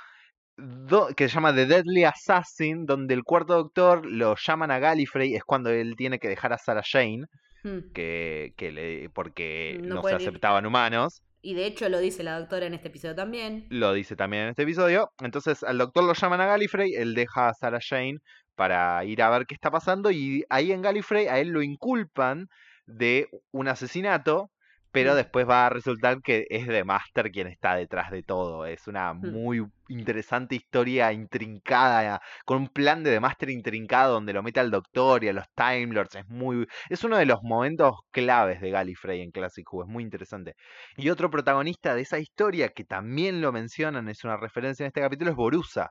Speaker 1: do- que se llama The Deadly Assassin, donde el cuarto doctor lo llaman a Gallifrey, es cuando él tiene que dejar a Sarah Jane,
Speaker 2: Hmm.
Speaker 1: que, que le, porque
Speaker 2: No
Speaker 1: no, se
Speaker 2: ir.
Speaker 1: aceptaban humanos.
Speaker 2: Y de hecho lo dice la doctora en este episodio también.
Speaker 1: Lo dice también en este episodio. Entonces al doctor lo llaman a Gallifrey, él deja a Sarah Jane para ir a ver qué está pasando y ahí en Gallifrey a él lo inculpan de un asesinato, pero
Speaker 2: Mm.
Speaker 1: después va a resultar que es The Master quien está detrás de todo. Es una
Speaker 2: Mm.
Speaker 1: muy interesante historia intrincada, con un plan de The Master intrincado donde lo mete al doctor y a los Time Lords. Es muy es uno de los momentos claves de Gallifrey en Classic Who, es muy interesante. Y otro protagonista de esa historia que también lo mencionan, es una referencia en este capítulo, es Borusa,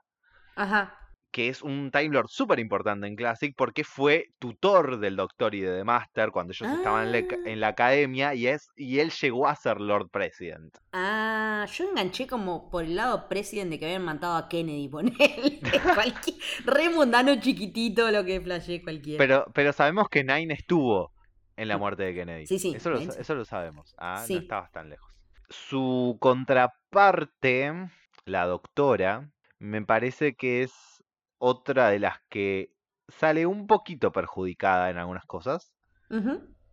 Speaker 2: Ajá.
Speaker 1: Que es un Time Lord súper importante en Classic porque fue tutor del Doctor y de The Master cuando ellos estaban en la,
Speaker 2: Ah.
Speaker 1: la academia y, es, y él llegó a ser Lord President.
Speaker 2: Ah, yo enganché como por el lado president de que habían matado a Kennedy, <laughs> ponele. Cualquier, re mundano chiquitito lo que flashé cualquiera.
Speaker 1: Pero, pero sabemos que Nine estuvo en la muerte de Kennedy.
Speaker 2: Sí, sí,
Speaker 1: Eso lo, eso lo sabemos. Ah,
Speaker 2: Sí.
Speaker 1: no estabas tan lejos. Su contraparte, la doctora, me parece que es otra de las que sale un poquito perjudicada en algunas cosas.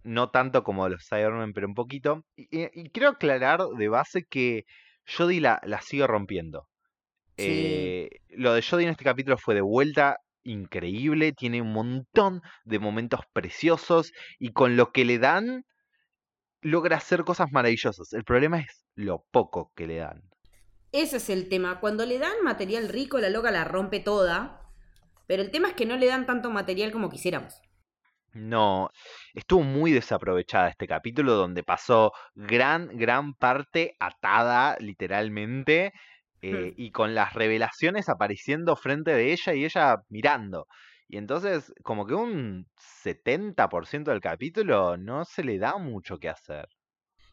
Speaker 1: No tanto como los Cybermen, pero un poquito. Y quiero aclarar de base que Jodie la, la sigue rompiendo.
Speaker 2: Sí.
Speaker 1: Eh, lo de Jodie en este capítulo fue de vuelta increíble, tiene un montón de momentos preciosos y con lo que le dan logra hacer cosas maravillosas. El problema es lo poco que le dan.
Speaker 2: Ese es el tema. Cuando le dan material rico, la loca la rompe toda. Pero el tema es que no le dan tanto material como quisiéramos.
Speaker 1: No, estuvo muy desaprovechada este capítulo donde pasó gran, gran parte atada literalmente eh, y con las revelaciones apareciendo frente de ella y ella mirando. Y entonces como que un 70% del capítulo no se le da mucho que hacer.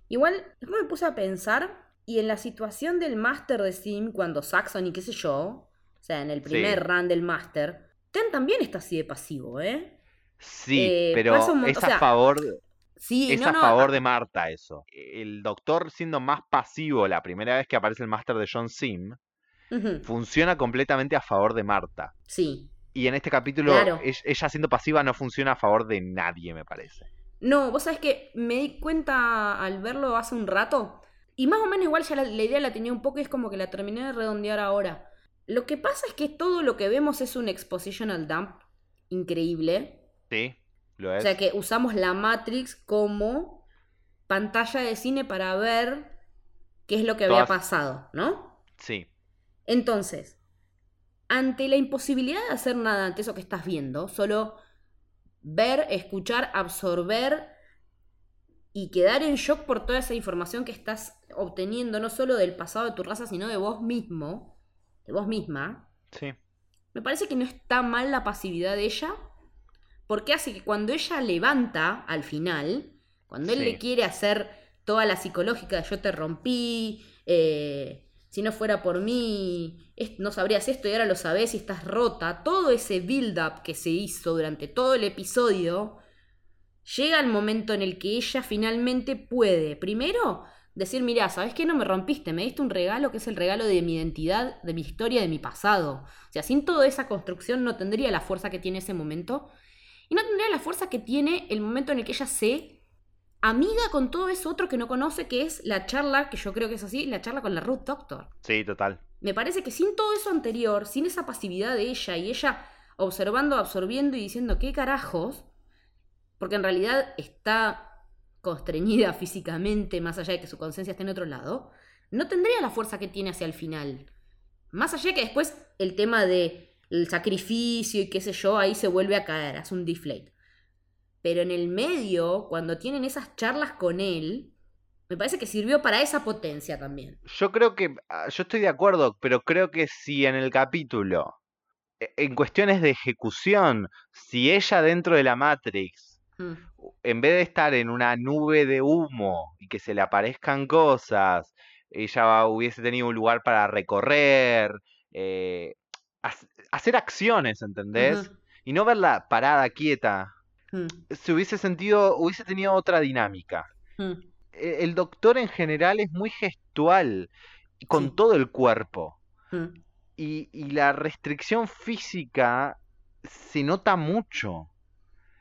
Speaker 2: Igual, después me puse a pensar, y en la situación del Master de Sim, cuando Saxon y qué sé yo, o sea, en el primer
Speaker 1: Sí.
Speaker 2: run del Master, Ten también está así de pasivo, ¿eh?
Speaker 1: Sí,
Speaker 2: Eh,
Speaker 1: pero es
Speaker 2: o
Speaker 1: a
Speaker 2: sea,
Speaker 1: favor,
Speaker 2: Sí,
Speaker 1: es
Speaker 2: no,
Speaker 1: a
Speaker 2: no,
Speaker 1: favor de Marta eso. El doctor siendo más pasivo la primera vez que aparece el máster de John Sim, funciona completamente a favor de Marta.
Speaker 2: Sí.
Speaker 1: Y en este capítulo,
Speaker 2: Claro.
Speaker 1: ella siendo pasiva no funciona a favor de nadie, me parece.
Speaker 2: No, vos sabés que me di cuenta al verlo hace un rato, y más o menos igual ya la, la idea la tenía un poco y es como que la terminé de redondear ahora. Lo que pasa es que todo lo que vemos es un expositional dump increíble.
Speaker 1: Sí, lo
Speaker 2: O
Speaker 1: es.
Speaker 2: sea que usamos la Matrix como pantalla de cine para ver qué es lo que había pasado, ¿no?
Speaker 1: Sí,
Speaker 2: Entonces, ante la imposibilidad de hacer nada ante eso que estás viendo, solo ver, escuchar, absorber y quedar en shock por toda esa información que estás obteniendo, no solo del pasado de tu raza, sino de vos mismo, de vos misma,
Speaker 1: sí.
Speaker 2: me parece que no está mal la pasividad de ella, porque hace que cuando ella levanta al final, cuando él
Speaker 1: Sí.
Speaker 2: le quiere hacer toda la psicológica de yo te rompí, eh, si no fuera por mí, no sabrías esto y ahora lo sabes y estás rota, todo ese build-up que se hizo durante todo el episodio, llega el momento en el que ella finalmente puede, primero, decir, mira, ¿sabes qué? No me rompiste, me diste un regalo que es el regalo de mi identidad, de mi historia, de mi pasado. O sea, sin toda esa construcción no tendría la fuerza que tiene ese momento. Y no tendría la fuerza que tiene el momento en el que ella se amiga con todo eso otro que no conoce, que es la charla, que yo creo que es así, la charla con la Ruth Doctor.
Speaker 1: Sí, total.
Speaker 2: me parece que sin todo eso anterior, sin esa pasividad de ella y ella observando, absorbiendo y diciendo qué carajos, porque en realidad está constreñida <laughs> físicamente, más allá de que su conciencia esté en otro lado, no tendría la fuerza que tiene hacia el final. Más allá de que después el tema de el sacrificio y qué sé yo, ahí se vuelve a caer, hace un deflate. Pero en el medio, cuando tienen esas charlas con él, me parece que sirvió para esa potencia también.
Speaker 1: Yo creo que, ah, yo estoy de acuerdo, pero creo que si en el capítulo, e- en cuestiones de ejecución, si ella dentro de la Matrix,
Speaker 2: Mm,
Speaker 1: en vez de estar en una nube de humo y que se le aparezcan cosas, ella hubiese tenido un lugar para recorrer, eh, hac- hacer acciones, ¿entendés? Y no verla parada, quieta,
Speaker 2: mm,
Speaker 1: se hubiese sentido, hubiese tenido otra dinámica.
Speaker 2: mm.
Speaker 1: E- El doctor en general es muy gestual, con
Speaker 2: Sí.
Speaker 1: todo el cuerpo. Y, y la restricción física se nota mucho.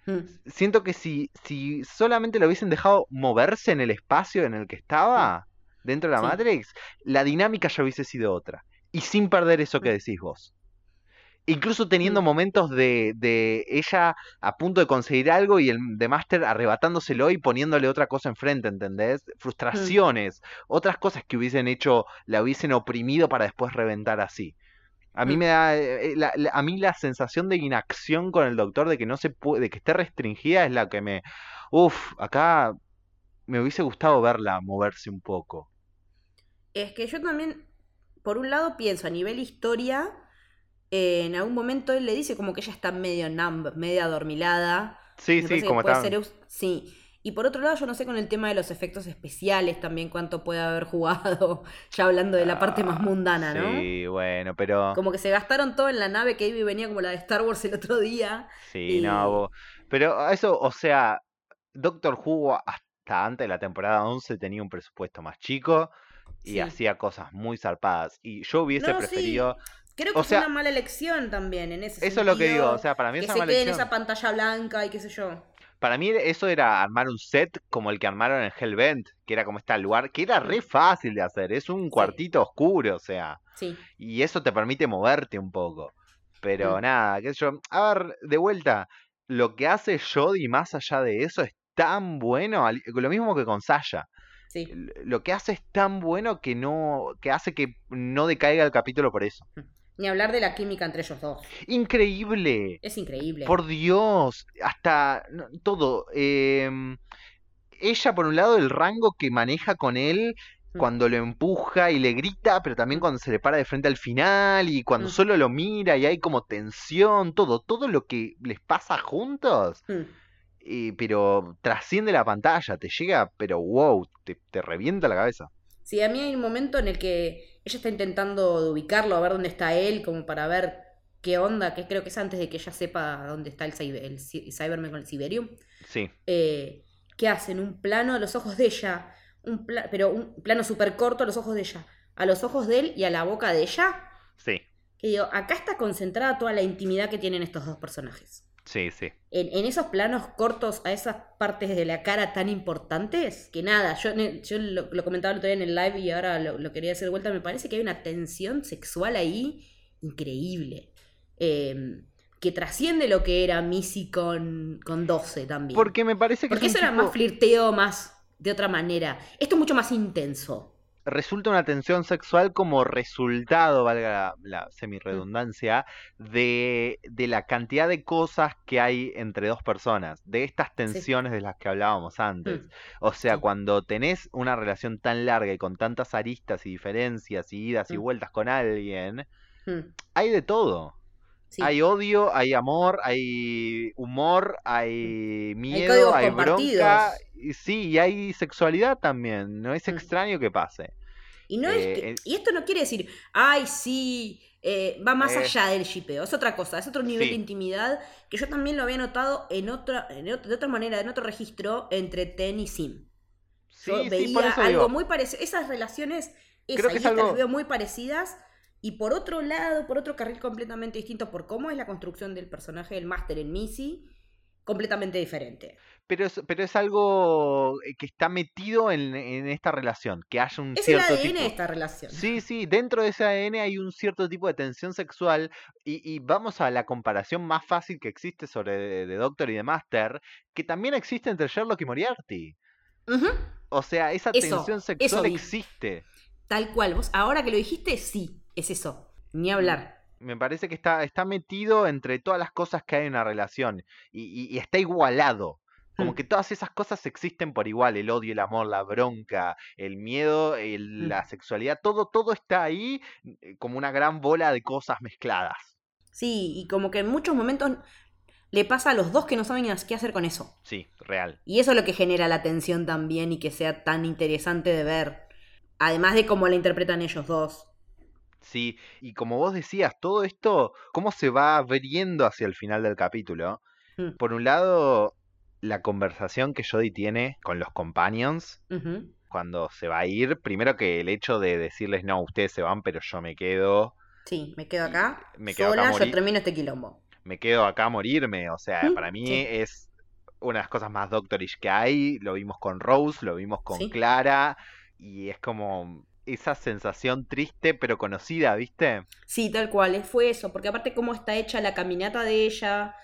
Speaker 2: Mm.
Speaker 1: Siento que si, si solamente lo hubiesen dejado moverse en el espacio en el que estaba, dentro de la
Speaker 2: Sí.
Speaker 1: Matrix, la dinámica ya hubiese sido otra. Y sin perder eso que decís vos. Incluso teniendo
Speaker 2: Mm.
Speaker 1: momentos de, de ella a punto de conseguir algo y el de Master arrebatándoselo y poniéndole otra cosa enfrente, ¿entendés? Frustraciones, otras cosas que hubiesen hecho, la hubiesen oprimido para después reventar así. A mí
Speaker 2: Mm.
Speaker 1: me da, eh, eh, la- la- a mí la sensación de inacción con el doctor, de que no se puede, de que esté restringida, es la que me, uf, acá me hubiese gustado verla moverse un poco.
Speaker 2: Es que yo también, por un lado, pienso a nivel historia, eh, en algún momento él le dice como que ella está medio numb, media adormilada.
Speaker 1: Sí,
Speaker 2: Me
Speaker 1: sí, como
Speaker 2: puede ser Sí. Y por otro lado, yo no sé con el tema de los efectos especiales también cuánto puede haber jugado, <laughs> ya hablando de la parte más mundana, ¿no?
Speaker 1: Ah, Sí, bueno, pero
Speaker 2: Como que se gastaron todo en la nave que iba y venía como la de Star Wars el otro día.
Speaker 1: sí,
Speaker 2: y-
Speaker 1: no, bo- pero eso, o sea, Doctor Who hasta antes de la temporada 11 tenía un presupuesto más chico y
Speaker 2: Sí.
Speaker 1: hacía cosas muy zarpadas y yo hubiese
Speaker 2: No, sí.
Speaker 1: preferido,
Speaker 2: Creo que
Speaker 1: O
Speaker 2: fue
Speaker 1: sea,
Speaker 2: una mala elección también en ese
Speaker 1: eso es lo que digo, o sea, para mí
Speaker 2: que
Speaker 1: es una
Speaker 2: se
Speaker 1: mala
Speaker 2: quede en
Speaker 1: elección.
Speaker 2: esa pantalla blanca y qué sé yo.
Speaker 1: Para mí eso era armar un set como el que armaron en Hellbent, que era como este lugar, que era re fácil de hacer, es un cuartito oscuro, o sea,
Speaker 2: Sí.
Speaker 1: y eso te permite moverte un poco. Pero
Speaker 2: Mm.
Speaker 1: nada, qué sé yo, a ver, de vuelta, lo que hace Jodie más allá de eso es tan bueno, lo mismo que con Sasha.
Speaker 2: Sí.
Speaker 1: Lo que hace es tan bueno que no, que hace que no decaiga el capítulo por eso.
Speaker 2: Ni hablar de la química entre ellos dos.
Speaker 1: Increíble.
Speaker 2: Es increíble.
Speaker 1: Por Dios, hasta no, todo. em, ella, por un lado, el rango que maneja con él
Speaker 2: Mm.
Speaker 1: cuando lo empuja y le grita, pero también cuando se le para de frente al final y cuando
Speaker 2: Mm.
Speaker 1: solo lo mira y hay como tensión, todo, todo lo que les pasa juntos,
Speaker 2: Mm.
Speaker 1: eh, pero trasciende la pantalla, te llega, pero wow, te, te revienta la cabeza.
Speaker 2: Sí, a mí hay un momento en el que ella está intentando ubicarlo, a ver dónde está él, como para ver qué onda, que creo que es antes de que ella sepa dónde está el, Cyber- el Cy- Cyberman con el Siberium.
Speaker 1: Sí,
Speaker 2: Eh, ¿Qué hacen? Un plano a los ojos de ella, un pla- pero un plano súper corto a los ojos de ella, a los ojos de él y a la boca de ella.
Speaker 1: sí,
Speaker 2: Que digo, acá está concentrada toda la intimidad que tienen estos dos personajes.
Speaker 1: Sí, sí.
Speaker 2: En, en esos planos cortos a esas partes de la cara tan importantes, que nada, yo, lo, lo comentaba el otro día en el live y ahora lo, lo quería hacer de vuelta, me parece que hay una tensión sexual ahí increíble. Eh, que trasciende lo que era Missy con, con 12 también.
Speaker 1: Porque me parece que
Speaker 2: Porque
Speaker 1: es
Speaker 2: eso era más flirteo, más de otra manera. Esto es mucho más intenso.
Speaker 1: Resulta una tensión sexual como resultado, valga la, la semirredundancia, de, de la cantidad de cosas que hay entre dos personas, de estas tensiones de las que hablábamos antes.
Speaker 2: Mm.
Speaker 1: O sea,
Speaker 2: Sí.
Speaker 1: cuando tenés una relación tan larga y con tantas aristas y diferencias y idas y
Speaker 2: Mm.
Speaker 1: vueltas con alguien,
Speaker 2: Mm,
Speaker 1: hay de todo.
Speaker 2: Sí.
Speaker 1: Hay odio, hay amor, hay humor, hay miedo, hay,
Speaker 2: compartidos.
Speaker 1: bronca. Y sí, y hay sexualidad también. No es
Speaker 2: Mm.
Speaker 1: extraño que pase.
Speaker 2: Y, no es que-
Speaker 1: eh,
Speaker 2: y esto no quiere decir, ay, sí, eh, va más
Speaker 1: Eh,
Speaker 2: allá del shipeo. Es otra cosa, es otro nivel
Speaker 1: sí.
Speaker 2: de intimidad que yo también lo había notado en otra, en ot- de otra manera, en otro registro entre Ten y Sim.
Speaker 1: Sí,
Speaker 2: Yo
Speaker 1: sí,
Speaker 2: veía
Speaker 1: eso
Speaker 2: algo
Speaker 1: digo.
Speaker 2: muy parecido. Esas relaciones,
Speaker 1: Creo
Speaker 2: esas
Speaker 1: que
Speaker 2: y
Speaker 1: es
Speaker 2: estas
Speaker 1: algo-
Speaker 2: las veo muy parecidas. Y por otro lado, por otro carril completamente distinto, por cómo es la construcción del personaje del máster en Missy, completamente diferente.
Speaker 1: Pero es, pero es algo eh, que está metido en, en esta relación, que haya un
Speaker 2: Es el
Speaker 1: cierto
Speaker 2: ADN
Speaker 1: tipo...
Speaker 2: de esta relación.
Speaker 1: Sí, sí, dentro de ese ADN hay un cierto tipo de tensión sexual y, y vamos a la comparación más fácil que existe sobre de, de Doctor y de Master, que también existe entre Sherlock y Moriarty. O sea, esa
Speaker 2: Eso,
Speaker 1: tensión sexual existe.
Speaker 2: Tal cual. Vos, ahora que lo dijiste, sí, es eso. Ni hablar.
Speaker 1: Me parece que está, está metido entre todas las cosas que hay en una relación y, y- y está igualado. Como
Speaker 2: Mm.
Speaker 1: que todas esas cosas existen por igual, el odio, el amor, la bronca, el miedo, el-
Speaker 2: Mm.
Speaker 1: la sexualidad, todo, todo está ahí eh, como una gran bola de cosas mezcladas.
Speaker 2: Sí, y como que en muchos momentos le pasa a los dos que no saben qué hacer con eso.
Speaker 1: Sí, real.
Speaker 2: Y eso es lo que genera la tensión también y que sea tan interesante de ver. Además de cómo la interpretan ellos dos.
Speaker 1: Sí, y como vos decías, todo esto, cómo se va abriendo hacia el final del capítulo.
Speaker 2: Mm.
Speaker 1: Por un lado, la conversación que Jodie tiene con los companions cuando se va a ir. Primero que el hecho de decirles, no, ustedes se van, pero yo me quedo.
Speaker 2: Sí, me quedo acá.
Speaker 1: Me quedo acá
Speaker 2: yo termino este quilombo.
Speaker 1: Me quedo acá a morirme. O sea,
Speaker 2: Mm,
Speaker 1: para mí
Speaker 2: sí.
Speaker 1: es una de las cosas más doctorish que hay. Lo vimos con Rose, lo vimos con
Speaker 2: Sí.
Speaker 1: Clara. Y es como esa sensación triste pero conocida, ¿viste?
Speaker 2: Sí, tal cual, eh, fue eso, porque aparte cómo está hecha la caminata de ella,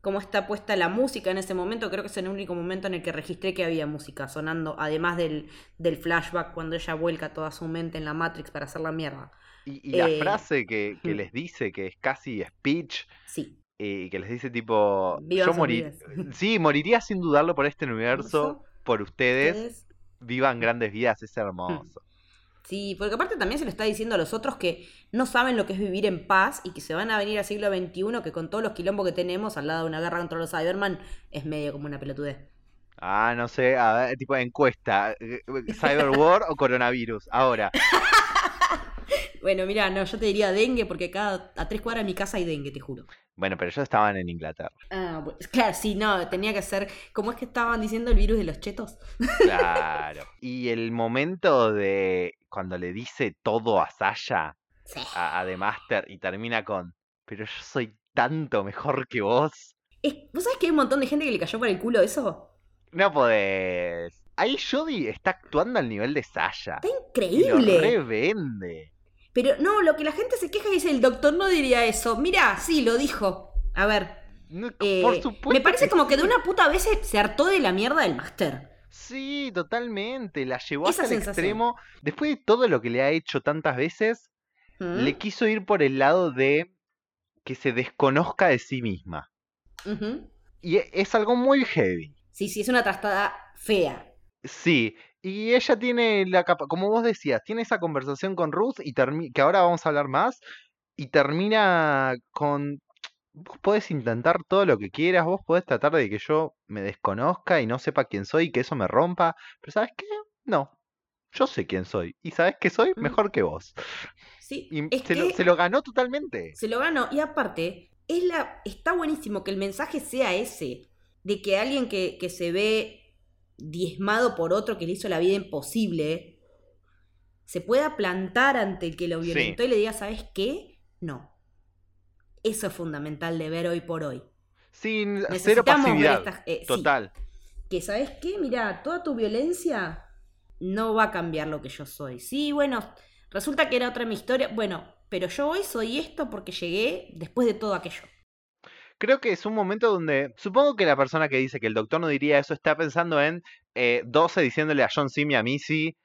Speaker 2: cómo está puesta la música en ese momento, creo que es el único momento en el que registré que había música sonando, además del, del flashback cuando ella vuelca toda su mente en la Matrix para hacer la mierda.
Speaker 1: Y, y la
Speaker 2: Eh,
Speaker 1: frase que, que
Speaker 2: mm.
Speaker 1: les dice, que es casi speech,
Speaker 2: Sí.
Speaker 1: y que les dice tipo,
Speaker 2: Vivan
Speaker 1: yo morir, <laughs> sí, moriría sin dudarlo por este universo, por ustedes,
Speaker 2: Ustedes-
Speaker 1: vivan grandes vidas, es hermoso.
Speaker 2: Sí, porque aparte también se lo está diciendo a los otros que no saben lo que es vivir en paz y que se van a venir al siglo XXI, que con todos los quilombos que tenemos al lado de una guerra contra los Cyberman es medio como una pelotudez.
Speaker 1: Ah, no sé, a ver, tipo encuesta, eh, Cyber War o coronavirus, ahora. <laughs>
Speaker 2: Bueno, mira, no, yo te diría dengue porque acá a tres cuadras de mi casa hay dengue, te juro.
Speaker 1: Bueno, pero ellos estaban en Inglaterra,
Speaker 2: Ah, bueno, claro, sí, no, tenía que ser. ¿Cómo es que estaban diciendo el virus de los chetos?
Speaker 1: claro. Y el momento de cuando le dice todo a Sasha,
Speaker 2: Sí.
Speaker 1: a, a The Master, y termina con, pero yo soy tanto mejor que vos.
Speaker 2: Es- ¿Vos sabés que hay un montón de gente que le cayó por el culo eso?
Speaker 1: No podés. Ahí Jodie está actuando al nivel de Sasha.
Speaker 2: Está
Speaker 1: Y lo
Speaker 2: increíble.
Speaker 1: revende.
Speaker 2: Pero no, lo que la gente se queja dice, el doctor no diría eso. Mira, sí, lo dijo. A ver.
Speaker 1: No,
Speaker 2: eh,
Speaker 1: por supuesto.
Speaker 2: me parece como que de una puta vez se, se hartó de la mierda del máster.
Speaker 1: Sí, totalmente. La llevó hasta el extremo. Después de todo lo que le ha hecho tantas veces,
Speaker 2: ¿Mm?
Speaker 1: le quiso ir por el lado de que se desconozca de sí misma. Y e- es algo muy heavy.
Speaker 2: Sí, sí, es una trastada fea.
Speaker 1: Sí, y ella tiene la capa, como vos decías, tiene esa conversación con Ruth y que ahora vamos a hablar más, y termina con, vos podés intentar todo lo que quieras, vos podés tratar de que yo me desconozca y no sepa quién soy y que eso me rompa, pero ¿sabes qué? No, yo sé quién soy, y ¿sabes que soy?
Speaker 2: Mm.
Speaker 1: Mejor que vos.
Speaker 2: Sí,
Speaker 1: Y
Speaker 2: es
Speaker 1: se, lo,
Speaker 2: que
Speaker 1: se lo ganó totalmente.
Speaker 2: se lo ganó. Y aparte, es la, está buenísimo que el mensaje sea ese. De que alguien que, que se ve diezmado por otro que le hizo la vida imposible, se pueda plantar ante el que lo
Speaker 1: Sí.
Speaker 2: violentó y le diga, ¿sabes qué? No. Eso es fundamental de ver hoy por hoy.
Speaker 1: Sin cero
Speaker 2: Necesitamos
Speaker 1: pasividad.
Speaker 2: estas- eh, sí.
Speaker 1: Total.
Speaker 2: Que, ¿sabes qué? Mira, toda tu violencia no va a cambiar lo que yo soy. Sí, bueno, resulta que era otra mi historia. Bueno, pero yo hoy soy esto porque llegué después de todo aquello.
Speaker 1: Creo que es un momento donde supongo que la persona que dice que el doctor no diría eso está pensando en eh, 12 diciéndole a John Sim y a Missy,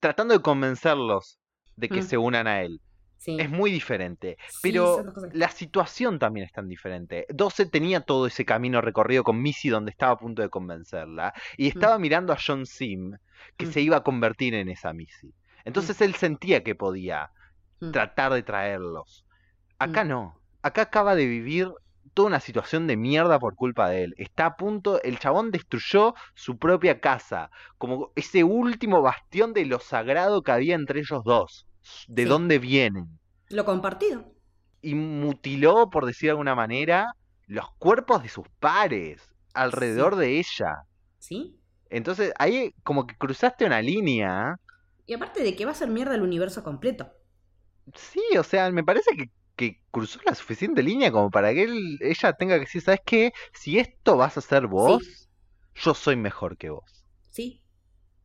Speaker 1: tratando de convencerlos de que
Speaker 2: Mm.
Speaker 1: se unan a él.
Speaker 2: Sí.
Speaker 1: Es muy diferente.
Speaker 2: Sí,
Speaker 1: Pero la situación también es tan diferente. 12 tenía todo ese camino recorrido con Missy donde estaba a punto de convencerla. Y estaba mirando a John Sim, que
Speaker 2: Mm.
Speaker 1: se iba a convertir en esa Missy. Entonces él sentía que podía
Speaker 2: Mm.
Speaker 1: tratar de traerlos. Acá
Speaker 2: Mm.
Speaker 1: no. Acá acaba de vivir toda una situación de mierda por culpa de él. Está a punto, el chabón destruyó su propia casa, como ese último bastión de lo sagrado que había entre ellos dos. ¿De
Speaker 2: Sí.
Speaker 1: dónde vienen?
Speaker 2: Lo compartido.
Speaker 1: Y mutiló, por decir de alguna manera, los cuerpos de sus pares alrededor de ella.
Speaker 2: ¿Sí?
Speaker 1: Entonces ahí como que cruzaste una línea.
Speaker 2: Y aparte de que va a ser mierda el universo completo.
Speaker 1: Sí, o sea, me parece que que cruzó la suficiente línea como para que él- ella tenga que decir, ¿sabes qué? Si esto vas a ser vos, yo soy mejor que vos.
Speaker 2: ¿Sí?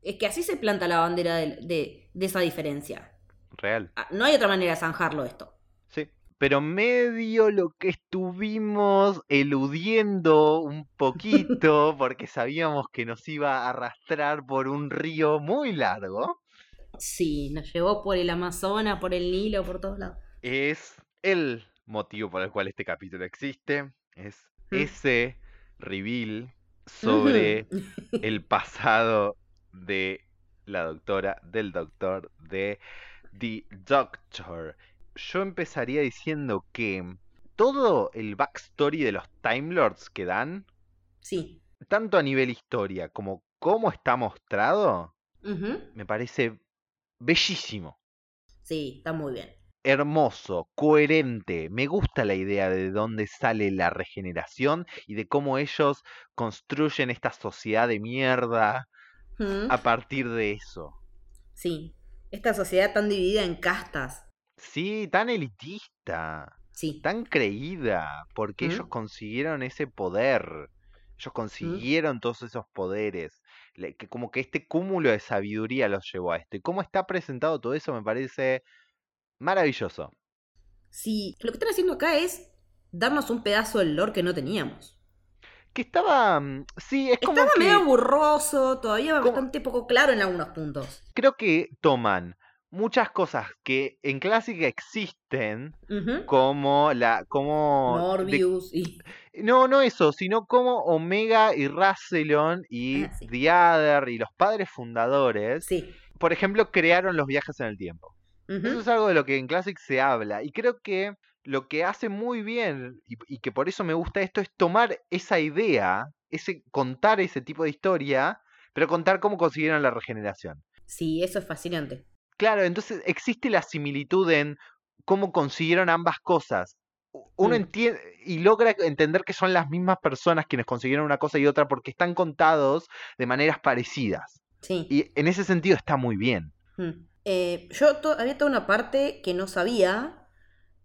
Speaker 2: Es que así se planta la bandera de, de- de esa diferencia.
Speaker 1: Real.
Speaker 2: Ah, No hay otra manera de zanjarlo esto.
Speaker 1: Sí. Pero medio lo que estuvimos eludiendo un poquito <laughs> porque sabíamos que nos iba a arrastrar por un río muy largo
Speaker 2: Sí, nos llevó por el Amazonas, por el Nilo, por todos lados.
Speaker 1: es el motivo por el cual este capítulo existe. Es
Speaker 2: Mm.
Speaker 1: ese reveal sobre el pasado de la doctora, del doctor, de The Doctor. Yo empezaría diciendo que todo el backstory de los Time Lords que dan,
Speaker 2: Sí.
Speaker 1: tanto a nivel historia como cómo está mostrado, me parece bellísimo.
Speaker 2: Sí, está muy bien.
Speaker 1: Hermoso, coherente. Me gusta la idea de dónde sale la regeneración y de cómo ellos construyen esta sociedad de mierda a partir de eso.
Speaker 2: Sí. Esta sociedad tan dividida en castas.
Speaker 1: Sí, tan elitista,
Speaker 2: Sí.
Speaker 1: tan creída, porque ellos
Speaker 2: ¿Mm?
Speaker 1: consiguieron ese poder. Ellos consiguieron todos esos poderes. Que como que este cúmulo de sabiduría los llevó a esto. Y cómo está presentado todo eso me parece maravilloso.
Speaker 2: Sí. Lo que están haciendo acá es darnos un pedazo del lore que no teníamos.
Speaker 1: Que estaba. mm, Sí, es como
Speaker 2: Estaba
Speaker 1: que.
Speaker 2: medio burroso, todavía
Speaker 1: ¿Cómo?
Speaker 2: bastante poco claro en algunos puntos.
Speaker 1: Creo que toman muchas cosas que en clásica existen, como la. como. de-
Speaker 2: Morbius y.
Speaker 1: No, no eso, sino como Omega y Rassilon y
Speaker 2: Ah, sí.
Speaker 1: The Other y los padres fundadores,
Speaker 2: Sí.
Speaker 1: por ejemplo, crearon los viajes en el tiempo. Eso es algo de lo que en Classic se habla. Y creo que lo que hace muy bien, y, y que por eso me gusta esto, es tomar esa idea, ese, contar ese tipo de historia, pero contar cómo consiguieron la regeneración.
Speaker 2: Sí, eso es fascinante.
Speaker 1: Claro, entonces existe la similitud en cómo consiguieron ambas cosas. Uno
Speaker 2: Mm.
Speaker 1: entiende y logra entender que son las mismas personas quienes consiguieron una cosa y otra porque están contados de maneras parecidas.
Speaker 2: Sí.
Speaker 1: Y en ese sentido está muy bien.
Speaker 2: Mm. Eh, yo to- había toda una parte que no sabía,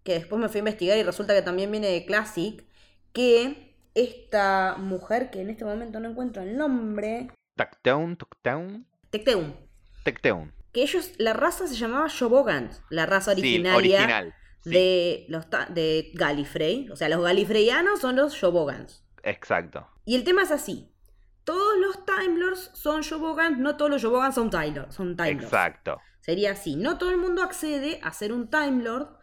Speaker 2: que después me fui a investigar y resulta que también viene de Classic, que esta mujer, que en este momento no encuentro el nombre,
Speaker 1: Tactown, Toctown,
Speaker 2: Tecteun,
Speaker 1: Tectown.
Speaker 2: que ellos, la raza se llamaba Shobogans, la raza
Speaker 1: Sí,
Speaker 2: originaria
Speaker 1: original. sí,
Speaker 2: de los de Gallifrey, o sea, los Gallifreyanos son los Shobogans.
Speaker 1: Exacto.
Speaker 2: Y el tema es así. Todos los Time Lords son Shobogans, no todos los Shobogans son Time Lords. Son Time Lords.
Speaker 1: Exacto.
Speaker 2: Sería así. No todo el mundo accede a ser un Time Lord.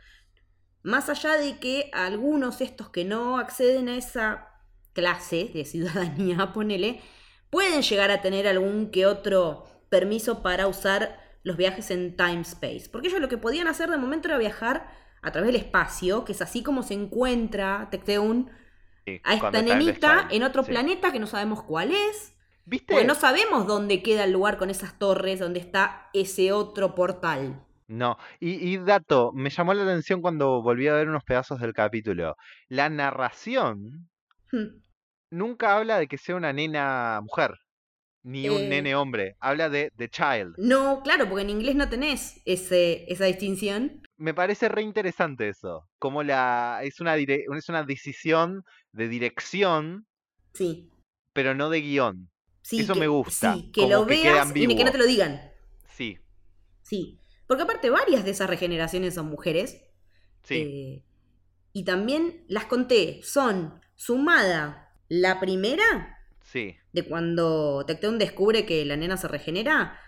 Speaker 2: Más allá de que algunos estos que no acceden a esa clase de <laughs> ciudadanía, ponele, pueden llegar a tener algún que otro permiso para usar los viajes en time space. Porque ellos lo que podían hacer de momento era viajar a través del espacio, que es así como se encuentra Tecteun
Speaker 1: sí,
Speaker 2: a esta nenita en otro
Speaker 1: sí.
Speaker 2: planeta que no sabemos cuál es.
Speaker 1: ¿Viste?
Speaker 2: Porque no sabemos dónde queda el lugar con esas torres, dónde está ese otro portal.
Speaker 1: No, y, y dato, me llamó la atención cuando volví a ver unos pedazos del capítulo. La narración
Speaker 2: Hmm.
Speaker 1: nunca habla de que sea una nena mujer, ni un
Speaker 2: Eh.
Speaker 1: nene hombre. Habla de The Child.
Speaker 2: No, claro, porque en inglés no tenés ese, esa distinción.
Speaker 1: Me parece re interesante eso. Como la es una dire- es una decisión de dirección,
Speaker 2: Sí.
Speaker 1: pero no de guion.
Speaker 2: sí
Speaker 1: Eso
Speaker 2: que-
Speaker 1: me gusta,
Speaker 2: Sí, que
Speaker 1: como
Speaker 2: lo
Speaker 1: que
Speaker 2: veas y que no te lo digan.
Speaker 1: Sí,
Speaker 2: Sí. Porque aparte varias de esas regeneraciones son mujeres.
Speaker 1: sí,
Speaker 2: eh, y también las conté, son sumada la primera
Speaker 1: sí.
Speaker 2: de cuando Tecteun descubre que la nena se regenera,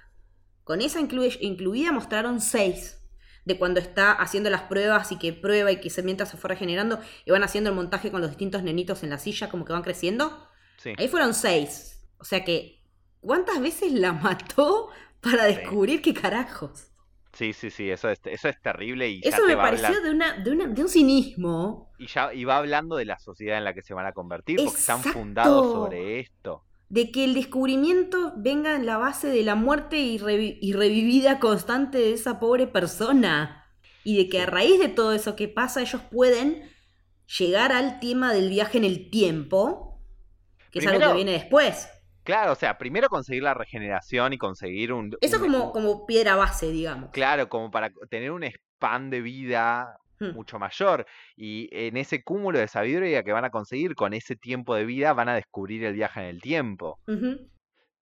Speaker 2: con esa inclu- incluida mostraron seis. De cuando está haciendo las pruebas y que prueba y que se mientras se fue regenerando y van haciendo el montaje con los distintos nenitos en la silla, como que van creciendo.
Speaker 1: sí.
Speaker 2: Ahí fueron seis. O sea que, ¿cuántas veces la <laughs> mató para
Speaker 1: Sí.
Speaker 2: descubrir qué carajos?
Speaker 1: Sí, sí, sí, eso es, eso es terrible y ya
Speaker 2: Eso me pareció de, una, de, una, de un cinismo.
Speaker 1: y ya y va hablando de la sociedad en la que se van a convertir porque están fundados sobre esto.
Speaker 2: de que el descubrimiento venga en la base de la muerte y, revi- y revivida constante de esa pobre persona. Y de que a raíz de todo eso que pasa, ellos pueden llegar al tema del viaje en el tiempo, que es algo que viene después.
Speaker 1: Claro, o sea, primero conseguir la regeneración y conseguir un...
Speaker 2: Eso
Speaker 1: un-
Speaker 2: como, como piedra base, digamos.
Speaker 1: Claro, como para tener un span de vida
Speaker 2: Hmm.
Speaker 1: mucho mayor. Y en ese cúmulo de sabiduría que van a conseguir con ese tiempo de vida, van a descubrir el viaje en el tiempo.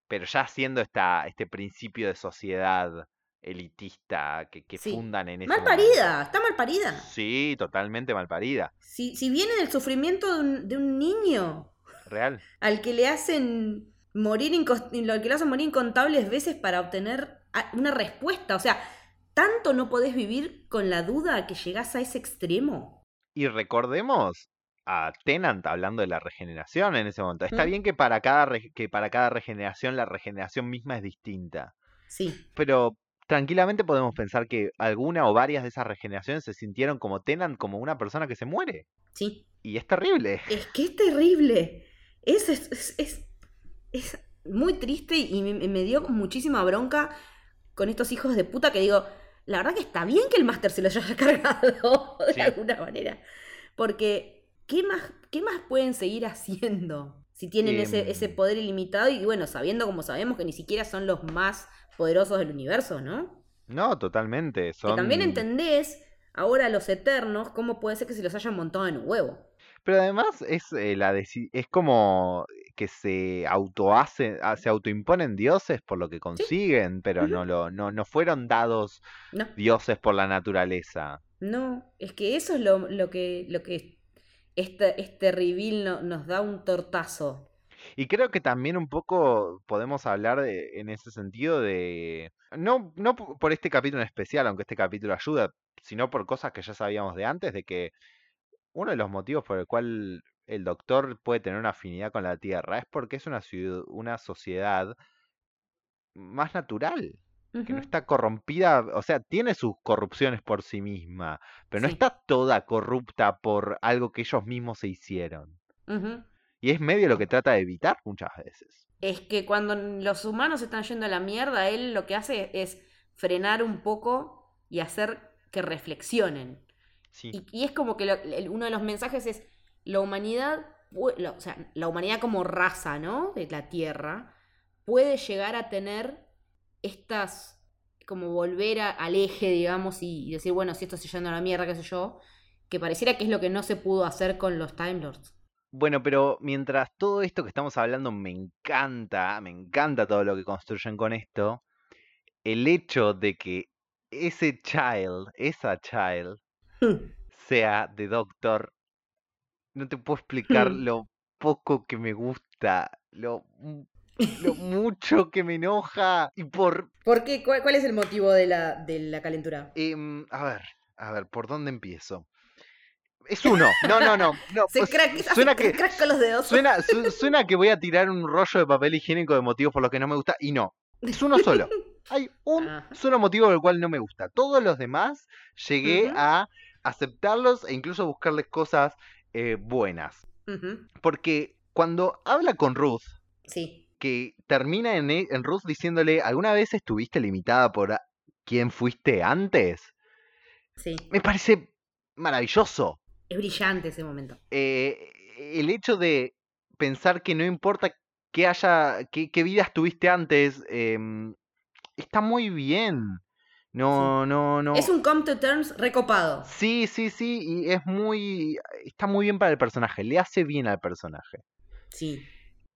Speaker 1: Pero ya haciendo esta, este principio de sociedad elitista que, que
Speaker 2: Sí.
Speaker 1: fundan en ese
Speaker 2: Mal
Speaker 1: momento.
Speaker 2: parida, está mal parida.
Speaker 1: Sí, totalmente mal parida.
Speaker 2: Si, si viene del sufrimiento de un, de un niño
Speaker 1: Real.
Speaker 2: al que le hacen morir al que hacen morir incontables veces para obtener una respuesta. O sea, tanto no podés vivir con la duda que llegás a ese extremo.
Speaker 1: Y recordemos a Tenant hablando de la regeneración en ese momento. Está
Speaker 2: Mm.
Speaker 1: bien que para cada que para cada regeneración la regeneración misma es distinta.
Speaker 2: Sí.
Speaker 1: Pero tranquilamente podemos pensar que alguna o varias de esas regeneraciones se sintieron como Tenant como una persona que se muere.
Speaker 2: Sí.
Speaker 1: Y es terrible.
Speaker 2: Es que es terrible. Es, es, es, es- muy triste y me, me dio muchísima bronca con estos hijos de puta que digo, la verdad que está bien que el máster se los haya <laughs> cargado de
Speaker 1: Sí.
Speaker 2: alguna manera. Porque, ¿qué más, ¿qué más pueden seguir haciendo? Si tienen ese,
Speaker 1: Em.
Speaker 2: ese poder ilimitado y bueno, sabiendo como sabemos que ni siquiera son los más poderosos del universo, ¿no?
Speaker 1: No, totalmente.
Speaker 2: Que
Speaker 1: Son...
Speaker 2: también entendés ahora los eternos cómo puede ser que se los hayan montado en un huevo.
Speaker 1: Pero además es eh, la es como que se autohacen, ah, se autoimponen dioses por lo que consiguen, pero no lo, no, no fueron dados
Speaker 2: No.
Speaker 1: dioses por la naturaleza.
Speaker 2: No, es que eso es lo, lo que, lo que este, este reveal no- nos da un tortazo.
Speaker 1: Y creo que también un poco podemos hablar de- en ese sentido de, no, no por este capítulo en especial, aunque este capítulo ayuda, sino por cosas que ya sabíamos de antes, de que uno de los motivos por el cual el doctor puede tener una afinidad con la Tierra es porque es una, ciud- una sociedad más natural, que no está corrompida, o sea, tiene sus corrupciones por sí misma, pero no
Speaker 2: Sí.
Speaker 1: está toda corrupta por algo que ellos mismos se hicieron. Y es medio lo que trata de evitar muchas veces.
Speaker 2: Es que cuando los humanos están yendo a la mierda, él lo que hace es frenar un poco y hacer que reflexionen.
Speaker 1: Sí.
Speaker 2: Y, y es como que lo- el- uno de los mensajes es, la humanidad, o sea, la humanidad como raza, ¿no? De la Tierra, puede llegar a tener estas, como volver a- al eje, digamos, y, y decir, bueno, si esto se yendo a la mierda, qué sé yo, que pareciera que es lo que no se pudo hacer con los Time Lords.
Speaker 1: Bueno, pero mientras todo esto que estamos hablando me encanta, me encanta todo lo que construyen con esto, el hecho de que ese child, esa child, <laughs> sea de Doctor, no te puedo explicar
Speaker 2: Hmm.
Speaker 1: lo poco que me gusta, lo, mu- lo <laughs> mucho que me enoja y por...
Speaker 2: ¿Por qué? ¿Cuál, cuál es el motivo de la, de la calentura?
Speaker 1: em, a ver, a ver, ¿por dónde empiezo? Es uno, no, no, no, <laughs> no,
Speaker 2: Se
Speaker 1: pues,
Speaker 2: crack,
Speaker 1: suena que...
Speaker 2: crack con los dedos.
Speaker 1: Suena, su- suena que voy a tirar un rollo de papel higiénico de motivos por los que no me gusta y no. Es uno solo. Hay un
Speaker 2: Ajá.
Speaker 1: solo motivo por el cual no me gusta. Todos los demás llegué a aceptarlos e incluso buscarles cosas eh, buenas. Porque cuando habla con Ruth,
Speaker 2: Sí.
Speaker 1: que termina en, e- en Ruth diciéndole, ¿alguna vez estuviste limitada por quién fuiste antes?
Speaker 2: Sí.
Speaker 1: Me parece maravilloso.
Speaker 2: Es brillante ese momento.
Speaker 1: eh, el hecho de pensar que no importa qué haya, qué, qué vidas tuviste antes, em, está muy bien. No, no, no.
Speaker 2: Es un come to terms recopado.
Speaker 1: Sí, sí, sí, y es muy, está muy bien para el personaje, le hace bien al personaje.
Speaker 2: Sí.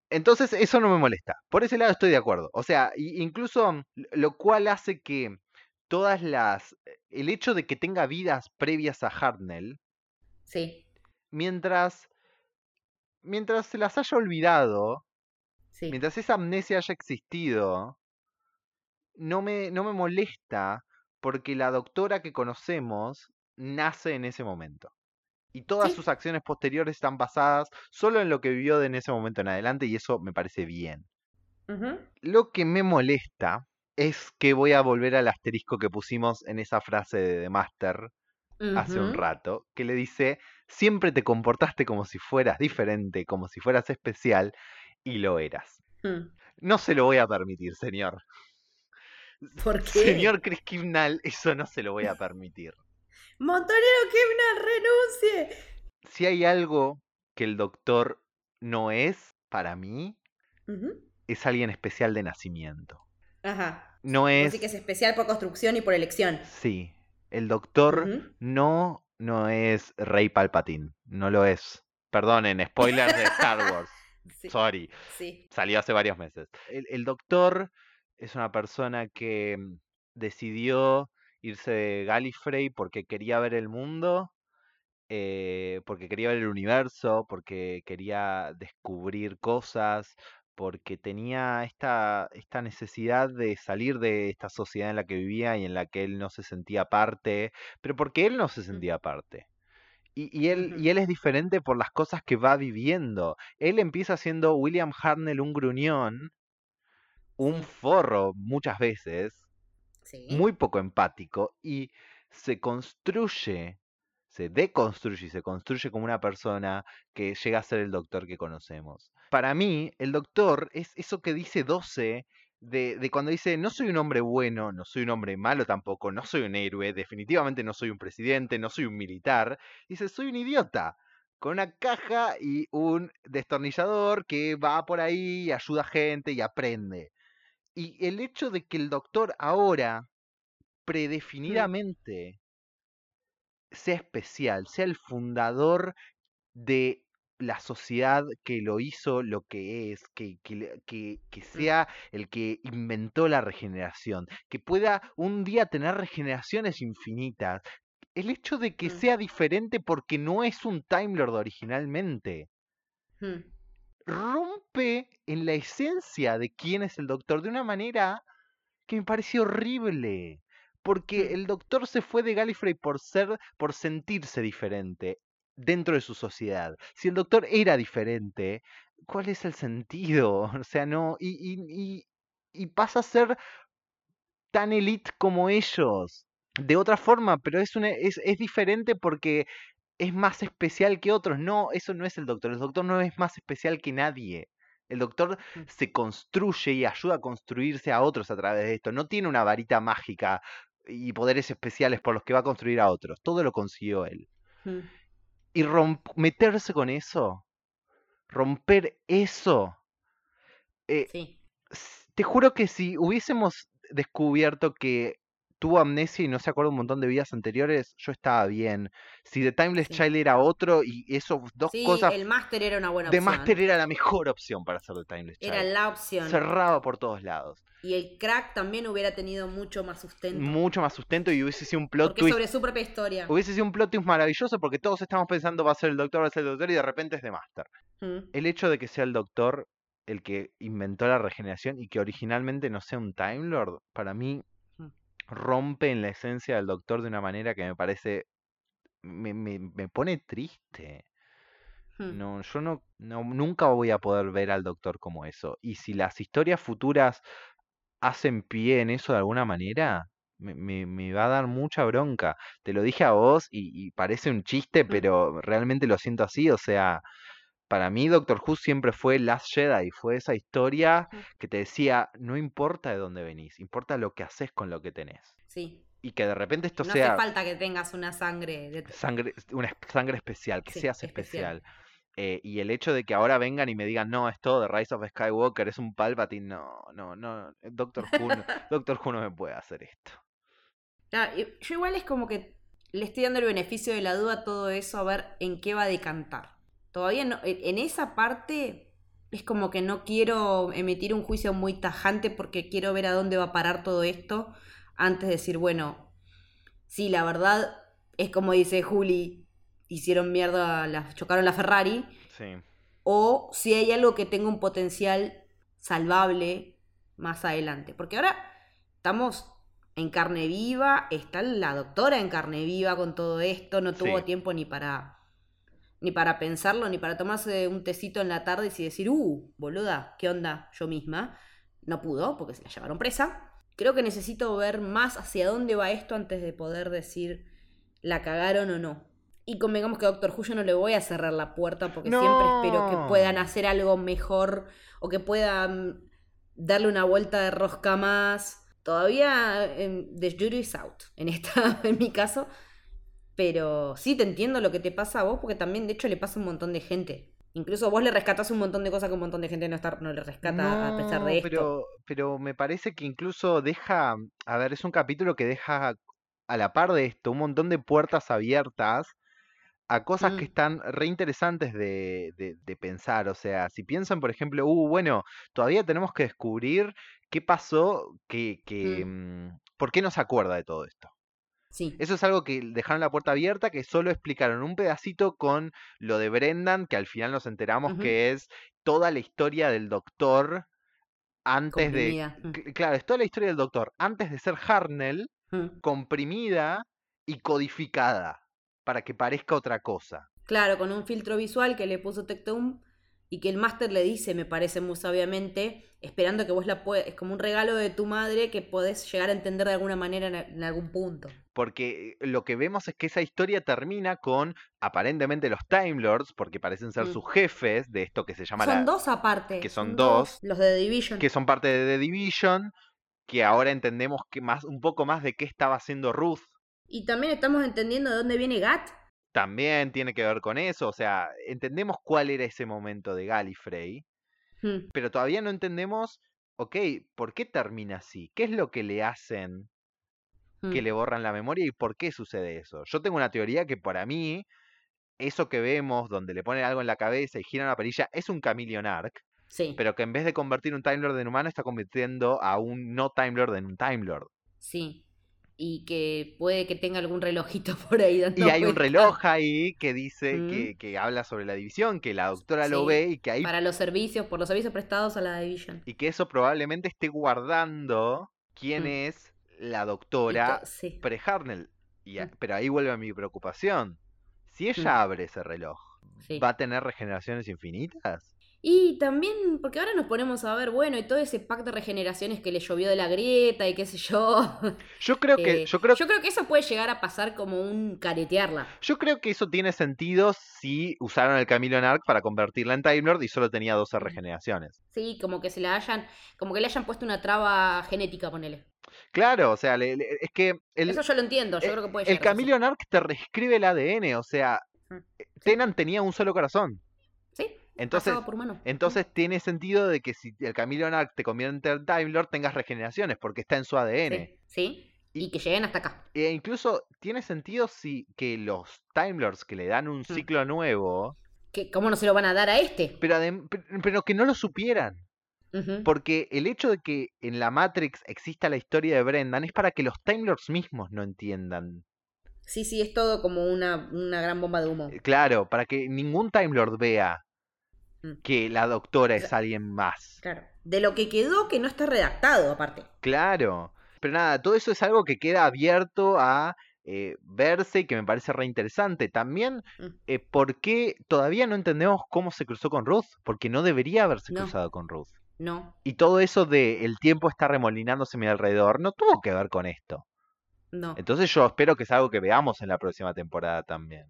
Speaker 1: Entonces, eso no me molesta. Por ese lado estoy de acuerdo. O sea, incluso mm, lo cual hace que todas las, el hecho de que tenga vidas previas a Hartnell,
Speaker 2: Sí.
Speaker 1: mientras, mientras se las haya olvidado,
Speaker 2: Sí.
Speaker 1: mientras esa amnesia haya existido, no me, no me molesta porque la doctora que conocemos nace en ese momento. Y todas
Speaker 2: Sí.
Speaker 1: sus acciones posteriores están basadas solo en lo que vivió de en ese momento en adelante y eso me parece bien. Lo que me molesta es que voy a volver al asterisco que pusimos en esa frase de The Master hace un rato, que le dice, siempre te comportaste como si fueras diferente, como si fueras especial, y lo eras.
Speaker 2: Mm.
Speaker 1: No se lo voy a permitir, señor. <laughs>
Speaker 2: ¿Por qué?
Speaker 1: Señor Chris Kimnall, eso no se lo voy a permitir.
Speaker 2: Montonero Kimnall, renuncie.
Speaker 1: Si hay algo que el doctor no es, para mí, es alguien especial de nacimiento.
Speaker 2: Ajá.
Speaker 1: No es...
Speaker 2: Así que es especial por construcción y por elección.
Speaker 1: Sí, el doctor no no es Rey Palpatine, no lo es. Perdonen, spoilers de Star Wars. <laughs>
Speaker 2: Sí,
Speaker 1: Sorry,
Speaker 2: sí.
Speaker 1: salió hace varios meses. El, el doctor es una persona que mm, decidió irse de Gallifrey porque quería ver el mundo, eh, porque quería ver el universo, porque quería descubrir cosas, porque tenía esta, esta necesidad de salir de esta sociedad en la que vivía y en la que él no se sentía parte, pero porque él no se sentía parte. Y, y él, y él es diferente por las cosas que va viviendo. Él empieza siendo William Hartnell un gruñón, un forro muchas veces,
Speaker 2: Sí.
Speaker 1: muy poco empático y se construye, se deconstruye y se construye como una persona que llega a ser el doctor que conocemos. Para mí, el doctor es eso que dice 12 de, de cuando dice, no soy un hombre bueno, no soy un hombre malo tampoco, no soy un héroe, definitivamente no soy un presidente, no soy un militar. Dice, soy un idiota. Con una caja y un destornillador que va por ahí y ayuda a gente y aprende. Y el hecho de que el doctor ahora, predefinidamente, sea especial, sea el fundador de la sociedad que lo hizo lo que es, que, que, que- que sea el que inventó la regeneración, que pueda un día tener regeneraciones infinitas. El hecho de que
Speaker 2: Mm.
Speaker 1: sea diferente porque no es un Time Lord originalmente
Speaker 2: Mm.
Speaker 1: Rompe en la esencia de quién es el doctor de una manera que me parece horrible. Porque
Speaker 2: Mm.
Speaker 1: el doctor se fue de Gallifrey por ser, por sentirse diferente dentro de su sociedad. Si el doctor era diferente, ¿cuál es el sentido? <laughs> O sea, no. Y, y, y, y pasa a ser tan elite como ellos. De otra forma, pero es, una, es, es diferente porque es más especial que otros. No, eso no es el doctor. El doctor no es más especial que nadie. El doctor
Speaker 2: Mm.
Speaker 1: se construye y ayuda a construirse a otros a través de esto. No tiene una varita mágica y poderes especiales por los que va a construir a otros. Todo lo consiguió él.
Speaker 2: Mm.
Speaker 1: Y meterse con eso, romper eso, eh,
Speaker 2: Sí.
Speaker 1: te juro que si hubiésemos descubierto que tuvo amnesia y no se acuerda un montón de vidas anteriores, yo estaba bien. Si The Timeless
Speaker 2: Sí.
Speaker 1: Child era otro y esos dos
Speaker 2: Sí,
Speaker 1: cosas,
Speaker 2: el máster era una buena
Speaker 1: The
Speaker 2: opción.
Speaker 1: Master era la mejor <laughs> opción para hacer The Timeless
Speaker 2: Era
Speaker 1: Child.
Speaker 2: la opción.
Speaker 1: Cerraba por todos lados.
Speaker 2: Y el crack también hubiera tenido mucho más sustento.
Speaker 1: Mucho más sustento y hubiese sido un plot
Speaker 2: porque
Speaker 1: twist.
Speaker 2: sobre su propia historia.
Speaker 1: Hubiese sido un plot twist maravilloso porque todos estamos pensando va a ser el doctor, va a ser el doctor y de repente es The Master.
Speaker 2: Mm.
Speaker 1: El hecho de que sea el doctor el que inventó la regeneración y que originalmente no sea un Time Lord, para mí
Speaker 2: Mm.
Speaker 1: rompe en la esencia del doctor de una manera que me parece. me, me- me pone triste.
Speaker 2: Mm.
Speaker 1: No, yo no, no, nunca voy a poder ver al doctor como eso. Y si las historias futuras hacen pie en eso de alguna manera, me, me- me va a dar mucha bronca. Te lo dije a vos y, y parece un chiste,
Speaker 2: Mm.
Speaker 1: pero realmente lo siento así. O sea, para mí Doctor Who siempre fue Last Jedi, fue esa historia que te decía, no importa de dónde venís, importa lo que haces con lo que tenés.
Speaker 2: Sí.
Speaker 1: Y que de repente esto
Speaker 2: no
Speaker 1: sea
Speaker 2: hace falta que tengas una sangre. De...
Speaker 1: sangre, una sangre especial, que
Speaker 2: Sí,
Speaker 1: seas
Speaker 2: especial.
Speaker 1: especial. Eh, y el hecho de que ahora vengan y me digan, no, es todo de Rise of Skywalker, es un Palpatine, no, no, no, Doctor Who, no, <laughs> Doctor Who no me puede hacer esto.
Speaker 2: Ah, yo igual es como que le estoy dando el beneficio de la duda a todo eso a ver en qué va a decantar. Todavía no, en en esa parte es como que no quiero emitir un juicio muy tajante porque quiero ver a dónde va a parar todo esto antes de decir, bueno, sí, la verdad es como dice Juli, hicieron mierda, la, chocaron la Ferrari,
Speaker 1: Sí.
Speaker 2: o si hay algo que tenga un potencial salvable más adelante. Porque ahora estamos en carne viva, está la doctora en carne viva con todo esto, no tuvo
Speaker 1: Sí.
Speaker 2: tiempo ni para ni para pensarlo, ni para tomarse un tecito en la tarde y decir, uh, boluda, ¿qué onda? Yo misma. No pudo, porque se la llevaron presa. Creo que necesito ver más hacia dónde va esto antes de poder decir la cagaron o no. Y convengamos que a Doctor Who yo no le voy a cerrar la puerta porque siempre espero que puedan hacer algo mejor o que puedan darle una vuelta de rosca más. Todavía em, The Jury is out en, esta, <laughs> en mi caso. Pero sí te entiendo lo que te pasa a vos porque también de hecho le pasa a un montón de gente. Incluso vos le rescatás un montón de cosas que un montón de gente no, está, no le rescata a pesar de esto.
Speaker 1: Pero, pero me parece que incluso deja, a ver, es un capítulo que deja a la par de esto un montón de puertas abiertas a cosas que
Speaker 2: Mm.
Speaker 1: están re interesantes de, de- de pensar. O sea, si piensan, por ejemplo, uh, bueno, todavía tenemos que descubrir qué pasó, que, que, mm, ¿por qué no se acuerda de todo esto?
Speaker 2: Sí.
Speaker 1: Eso es algo que dejaron la puerta abierta, que solo explicaron un pedacito con lo de Brendan, que al final nos enteramos que es toda la historia del doctor antes de...
Speaker 2: Mm.
Speaker 1: cl- Claro, es toda la historia del doctor antes de ser Harnell,
Speaker 2: Mm.
Speaker 1: comprimida y codificada para que parezca otra cosa.
Speaker 2: Claro, con un filtro visual que le puso Tectum y que el máster le dice, me parece muy sabiamente, esperando que vos la puedas, es como un regalo de tu madre que podés llegar a entender de alguna manera en, en algún punto.
Speaker 1: Porque eh, lo que vemos es que esa historia termina con aparentemente los Time Lords, porque parecen ser
Speaker 2: Mm.
Speaker 1: sus jefes de esto que se llama
Speaker 2: Son
Speaker 1: la-
Speaker 2: dos aparte.
Speaker 1: que son dos,
Speaker 2: Los de The Division.
Speaker 1: que son parte de The Division, que ahora entendemos que más, un poco más de qué estaba haciendo Ruth.
Speaker 2: Y también estamos entendiendo de dónde viene Gat.
Speaker 1: También tiene que ver con eso, o sea, entendemos cuál era ese momento de Gallifrey,
Speaker 2: Mm,
Speaker 1: pero todavía no entendemos, ok, ¿por qué termina así? ¿Qué es lo que le hacen que
Speaker 2: mm.
Speaker 1: le borran la memoria y por qué sucede eso? Yo tengo una teoría que para mí, eso que vemos donde le ponen algo en la cabeza y giran la perilla es un Chameleon Arc,
Speaker 2: Sí,
Speaker 1: pero que en vez de convertir un Time Lord en humano está convirtiendo a un no Time Lord en un Time Lord.
Speaker 2: sí. Y que puede que tenga algún relojito <laughs> por ahí dando
Speaker 1: Y hay un reloj ahí que dice
Speaker 2: Mm.
Speaker 1: que, que habla sobre la división, que la doctora lo ve y que ahí
Speaker 2: Para los servicios, por los servicios prestados a la Division.
Speaker 1: y que eso probablemente esté guardando quién
Speaker 2: Mm.
Speaker 1: es la doctora
Speaker 2: to- sí.
Speaker 1: pre-Harnell.
Speaker 2: Mm.
Speaker 1: Pero ahí vuelve mi preocupación. Si ella abre ese reloj,
Speaker 2: sí.
Speaker 1: ¿va a tener regeneraciones infinitas?
Speaker 2: Y también, porque ahora nos ponemos a ver, bueno, y todo ese pack de regeneraciones que le llovió de la grieta y qué sé yo. <laughs>
Speaker 1: Yo creo que,
Speaker 2: Eh,
Speaker 1: yo creo,
Speaker 2: yo creo que eso puede llegar a pasar como un caretearla.
Speaker 1: yo creo que eso tiene sentido si usaron el Chameleon Arc para convertirla en Time Lord y solo tenía 12
Speaker 2: Mm.
Speaker 1: regeneraciones.
Speaker 2: Sí, como que se la hayan, como que le hayan puesto una traba genética, ponele.
Speaker 1: Claro, o sea, le- le- es que el,
Speaker 2: eso yo lo entiendo, yo
Speaker 1: eh,
Speaker 2: creo que puede
Speaker 1: el
Speaker 2: llegar ser
Speaker 1: Chameleon Arc te reescribe el ADN, o sea,
Speaker 2: Mm,
Speaker 1: Tenan tenía un solo corazón. Entonces,
Speaker 2: por
Speaker 1: tiene sentido de que si el Chameleon Arc te convierte en Time Lord tengas regeneraciones porque está en su ADN.
Speaker 2: Sí, sí,
Speaker 1: Y-
Speaker 2: y que lleguen hasta acá.
Speaker 1: E incluso tiene sentido si que los Time Lords que le dan un
Speaker 2: Mm.
Speaker 1: ciclo nuevo,
Speaker 2: ¿Cómo no se lo van a dar a este?
Speaker 1: pero, que no lo supieran. Porque el hecho de que en la Matrix exista la historia de Brendan es para que los Time Lords mismos no entiendan.
Speaker 2: Sí, sí, es todo como una, una gran bomba de humo.
Speaker 1: Eh, Claro, para que ningún Time Lord vea. Que la doctora es alguien más.
Speaker 2: Claro. De lo que quedó que no está redactado, aparte.
Speaker 1: Claro. Pero nada, todo eso es algo que queda abierto a eh, verse y que me parece re interesante. También,
Speaker 2: Mm.
Speaker 1: eh, ¿por qué todavía no entendemos cómo se cruzó con Ruth? Porque no debería haberse
Speaker 2: No.
Speaker 1: cruzado con Ruth.
Speaker 2: No,
Speaker 1: Y todo eso de el tiempo está remolinándose a mi alrededor no tuvo que ver con esto.
Speaker 2: no.
Speaker 1: Entonces yo espero que es algo que veamos en la próxima temporada también.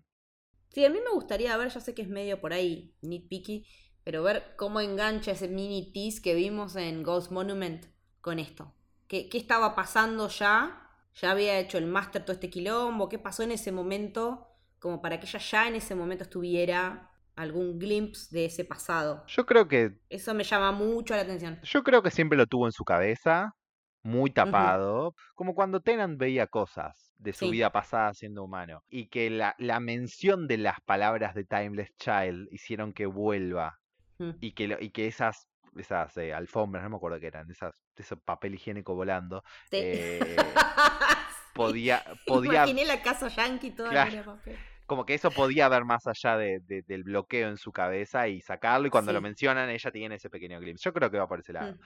Speaker 2: Sí, a mí me gustaría ver, ya sé que es medio por ahí nitpicky, pero ver cómo engancha ese mini tease que vimos en Ghost Monument con esto. ¿Qué, qué estaba pasando ya? ¿Ya había hecho el máster todo este quilombo? ¿Qué pasó en ese momento? Como para que ella ya en ese momento estuviera algún glimpse de ese pasado.
Speaker 1: Yo creo que
Speaker 2: Eso me llama mucho la atención.
Speaker 1: Yo creo que siempre lo tuvo en su cabeza, muy tapado, como cuando Tennant veía cosas de su
Speaker 2: Sí.
Speaker 1: vida pasada siendo humano, y que la, la mención de las palabras de Timeless Child hicieron que vuelva,
Speaker 2: Mm.
Speaker 1: y que, lo- y que esas, esas eh, alfombras, no me acuerdo qué eran, esas, ese papel higiénico volando,
Speaker 2: Sí.
Speaker 1: eh, <laughs> podía, podía,
Speaker 2: Imaginé la casa yankee toda
Speaker 1: Claro.
Speaker 2: papel.
Speaker 1: como que eso podía ver más allá de, de- del bloqueo en su cabeza y sacarlo, y cuando lo mencionan ella tiene ese pequeño glimpse. Yo creo que va por ese lado.
Speaker 2: Mm.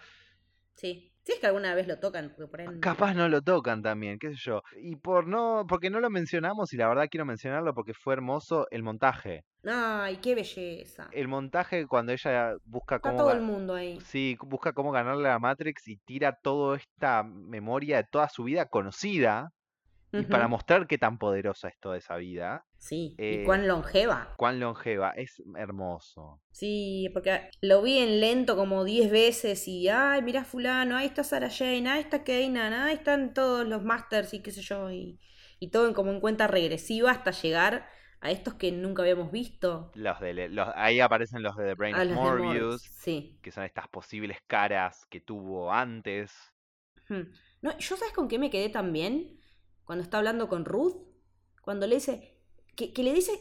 Speaker 2: Sí. Si es que alguna vez lo tocan, porque por ahí no-
Speaker 1: Capaz no lo tocan también, qué sé yo. Y por no, porque no lo mencionamos, y la verdad quiero mencionarlo porque fue hermoso el montaje.
Speaker 2: Ay, qué belleza.
Speaker 1: El montaje cuando ella busca
Speaker 2: Está
Speaker 1: cómo
Speaker 2: todo el mundo ahí.
Speaker 1: sí, busca cómo ganarle a la Matrix y tira toda esta memoria de toda su vida conocida y para mostrar qué tan poderosa es toda esa vida,
Speaker 2: Sí,
Speaker 1: eh,
Speaker 2: y cuán longeva.
Speaker 1: cuán longeva, es hermoso.
Speaker 2: Sí, porque lo vi en lento como 10 veces y, ay, mirá fulano, ahí está Sarah Jane, ahí está Kanan, ahí están todos los masters y qué sé yo, y, y todo en, como en cuenta regresiva hasta llegar a estos que nunca habíamos visto.
Speaker 1: Los de, los, ahí aparecen los de The Brain
Speaker 2: A
Speaker 1: of
Speaker 2: Morbius.
Speaker 1: Morbius,
Speaker 2: Sí.
Speaker 1: que son estas posibles caras que tuvo antes.
Speaker 2: Hmm. No, ¿yo sabes con qué me quedé también? Cuando está hablando con Ruth, cuando le dice, que, que le dice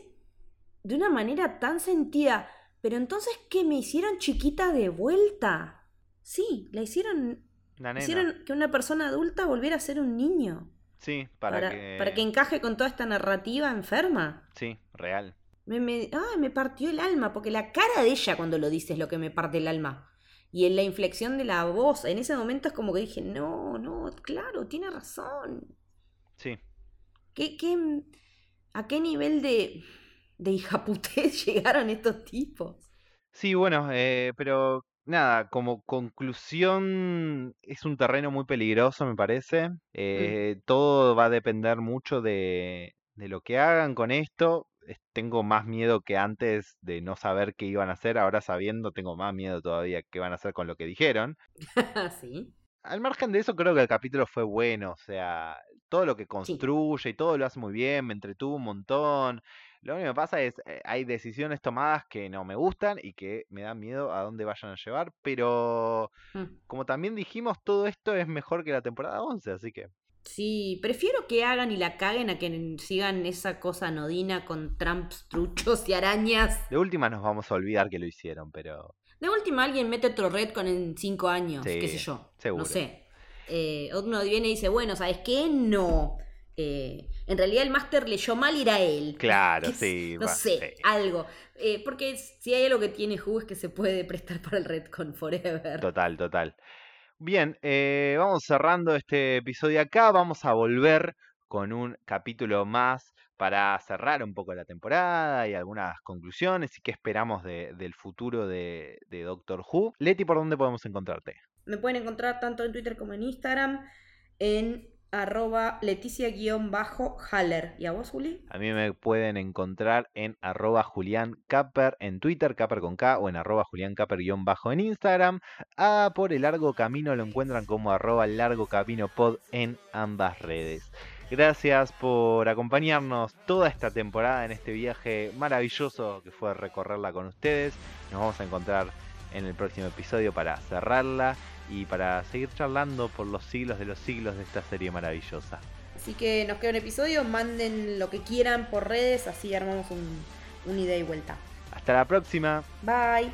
Speaker 2: de una manera tan sentida, pero entonces que me hicieron chiquita de vuelta. Sí, la hicieron,
Speaker 1: La nena.
Speaker 2: hicieron que una persona adulta volviera a ser un niño.
Speaker 1: Sí, para,
Speaker 2: Para,
Speaker 1: que...
Speaker 2: para que encaje con toda esta narrativa enferma.
Speaker 1: Sí, real.
Speaker 2: Me, me, ay, me partió el alma, porque la cara de ella cuando lo dice es lo que me parte el alma. Y en la inflexión de la voz, en ese momento es como que dije, no, no, claro, tiene razón.
Speaker 1: Sí.
Speaker 2: ¿Qué, qué, ¿A qué nivel de, de hijaputez <laughs> llegaron estos tipos?
Speaker 1: Sí, bueno, eh, pero nada, como conclusión es un terreno muy peligroso, me parece. Eh, Todo va a depender mucho de, de lo que hagan con esto. Es- Tengo más miedo que antes de no saber qué iban a hacer. Ahora sabiendo, tengo más miedo todavía qué van a hacer con lo que dijeron. <laughs>
Speaker 2: sí.
Speaker 1: Al margen de eso, creo que el capítulo fue bueno. O sea, todo lo que construye y todo lo hace muy bien. Me entretuvo un montón. Lo único que pasa es, eh, hay decisiones tomadas que no me gustan y que me dan miedo a dónde vayan a llevar. Pero,
Speaker 2: Mm.
Speaker 1: como también dijimos, todo esto es mejor que la temporada 11. Así que,
Speaker 2: Sí, prefiero que hagan y la caguen a que sigan esa cosa anodina con tramps, truchos y arañas.
Speaker 1: de última nos vamos a olvidar que lo hicieron. Pero,
Speaker 2: De última alguien mete otro Redcon en cinco años,
Speaker 1: Sí,
Speaker 2: qué sé yo.
Speaker 1: seguro.
Speaker 2: No sé. Eh, uno viene y dice, bueno, ¿sabes qué? No. Eh, en realidad el máster leyó mal y era él.
Speaker 1: claro, <laughs>
Speaker 2: ¿Qué
Speaker 1: sí.
Speaker 2: No
Speaker 1: va,
Speaker 2: sé,
Speaker 1: sí.
Speaker 2: algo. Eh, porque si hay algo que tiene Who es que se puede <laughs> prestar para el Redcon Forever.
Speaker 1: Total, total. Bien, eh, vamos cerrando este episodio acá. Vamos a volver con un capítulo más para cerrar un poco la temporada y algunas conclusiones y qué esperamos de- del futuro de, de Doctor Who. Leti, ¿por dónde podemos encontrarte?
Speaker 2: Me pueden encontrar tanto en Twitter como en Instagram en arroba leticia-haller. ¿Y a vos, Juli?
Speaker 1: A mí me pueden encontrar en arroba Julián en Twitter, Caper con K, o en arroba Julián Caper guion bajo en Instagram. A Por el Largo Camino lo encuentran como arroba Largo Camino Pod en ambas redes. Gracias por acompañarnos toda esta temporada en este viaje maravilloso que fue recorrerla con ustedes. Nos vamos a encontrar en el próximo episodio para cerrarla y para seguir charlando por los siglos de los siglos de esta serie maravillosa.
Speaker 2: Así que nos queda un episodio, manden lo que quieran por redes, así armamos un, un ida y vuelta.
Speaker 1: Hasta la próxima.
Speaker 2: Bye.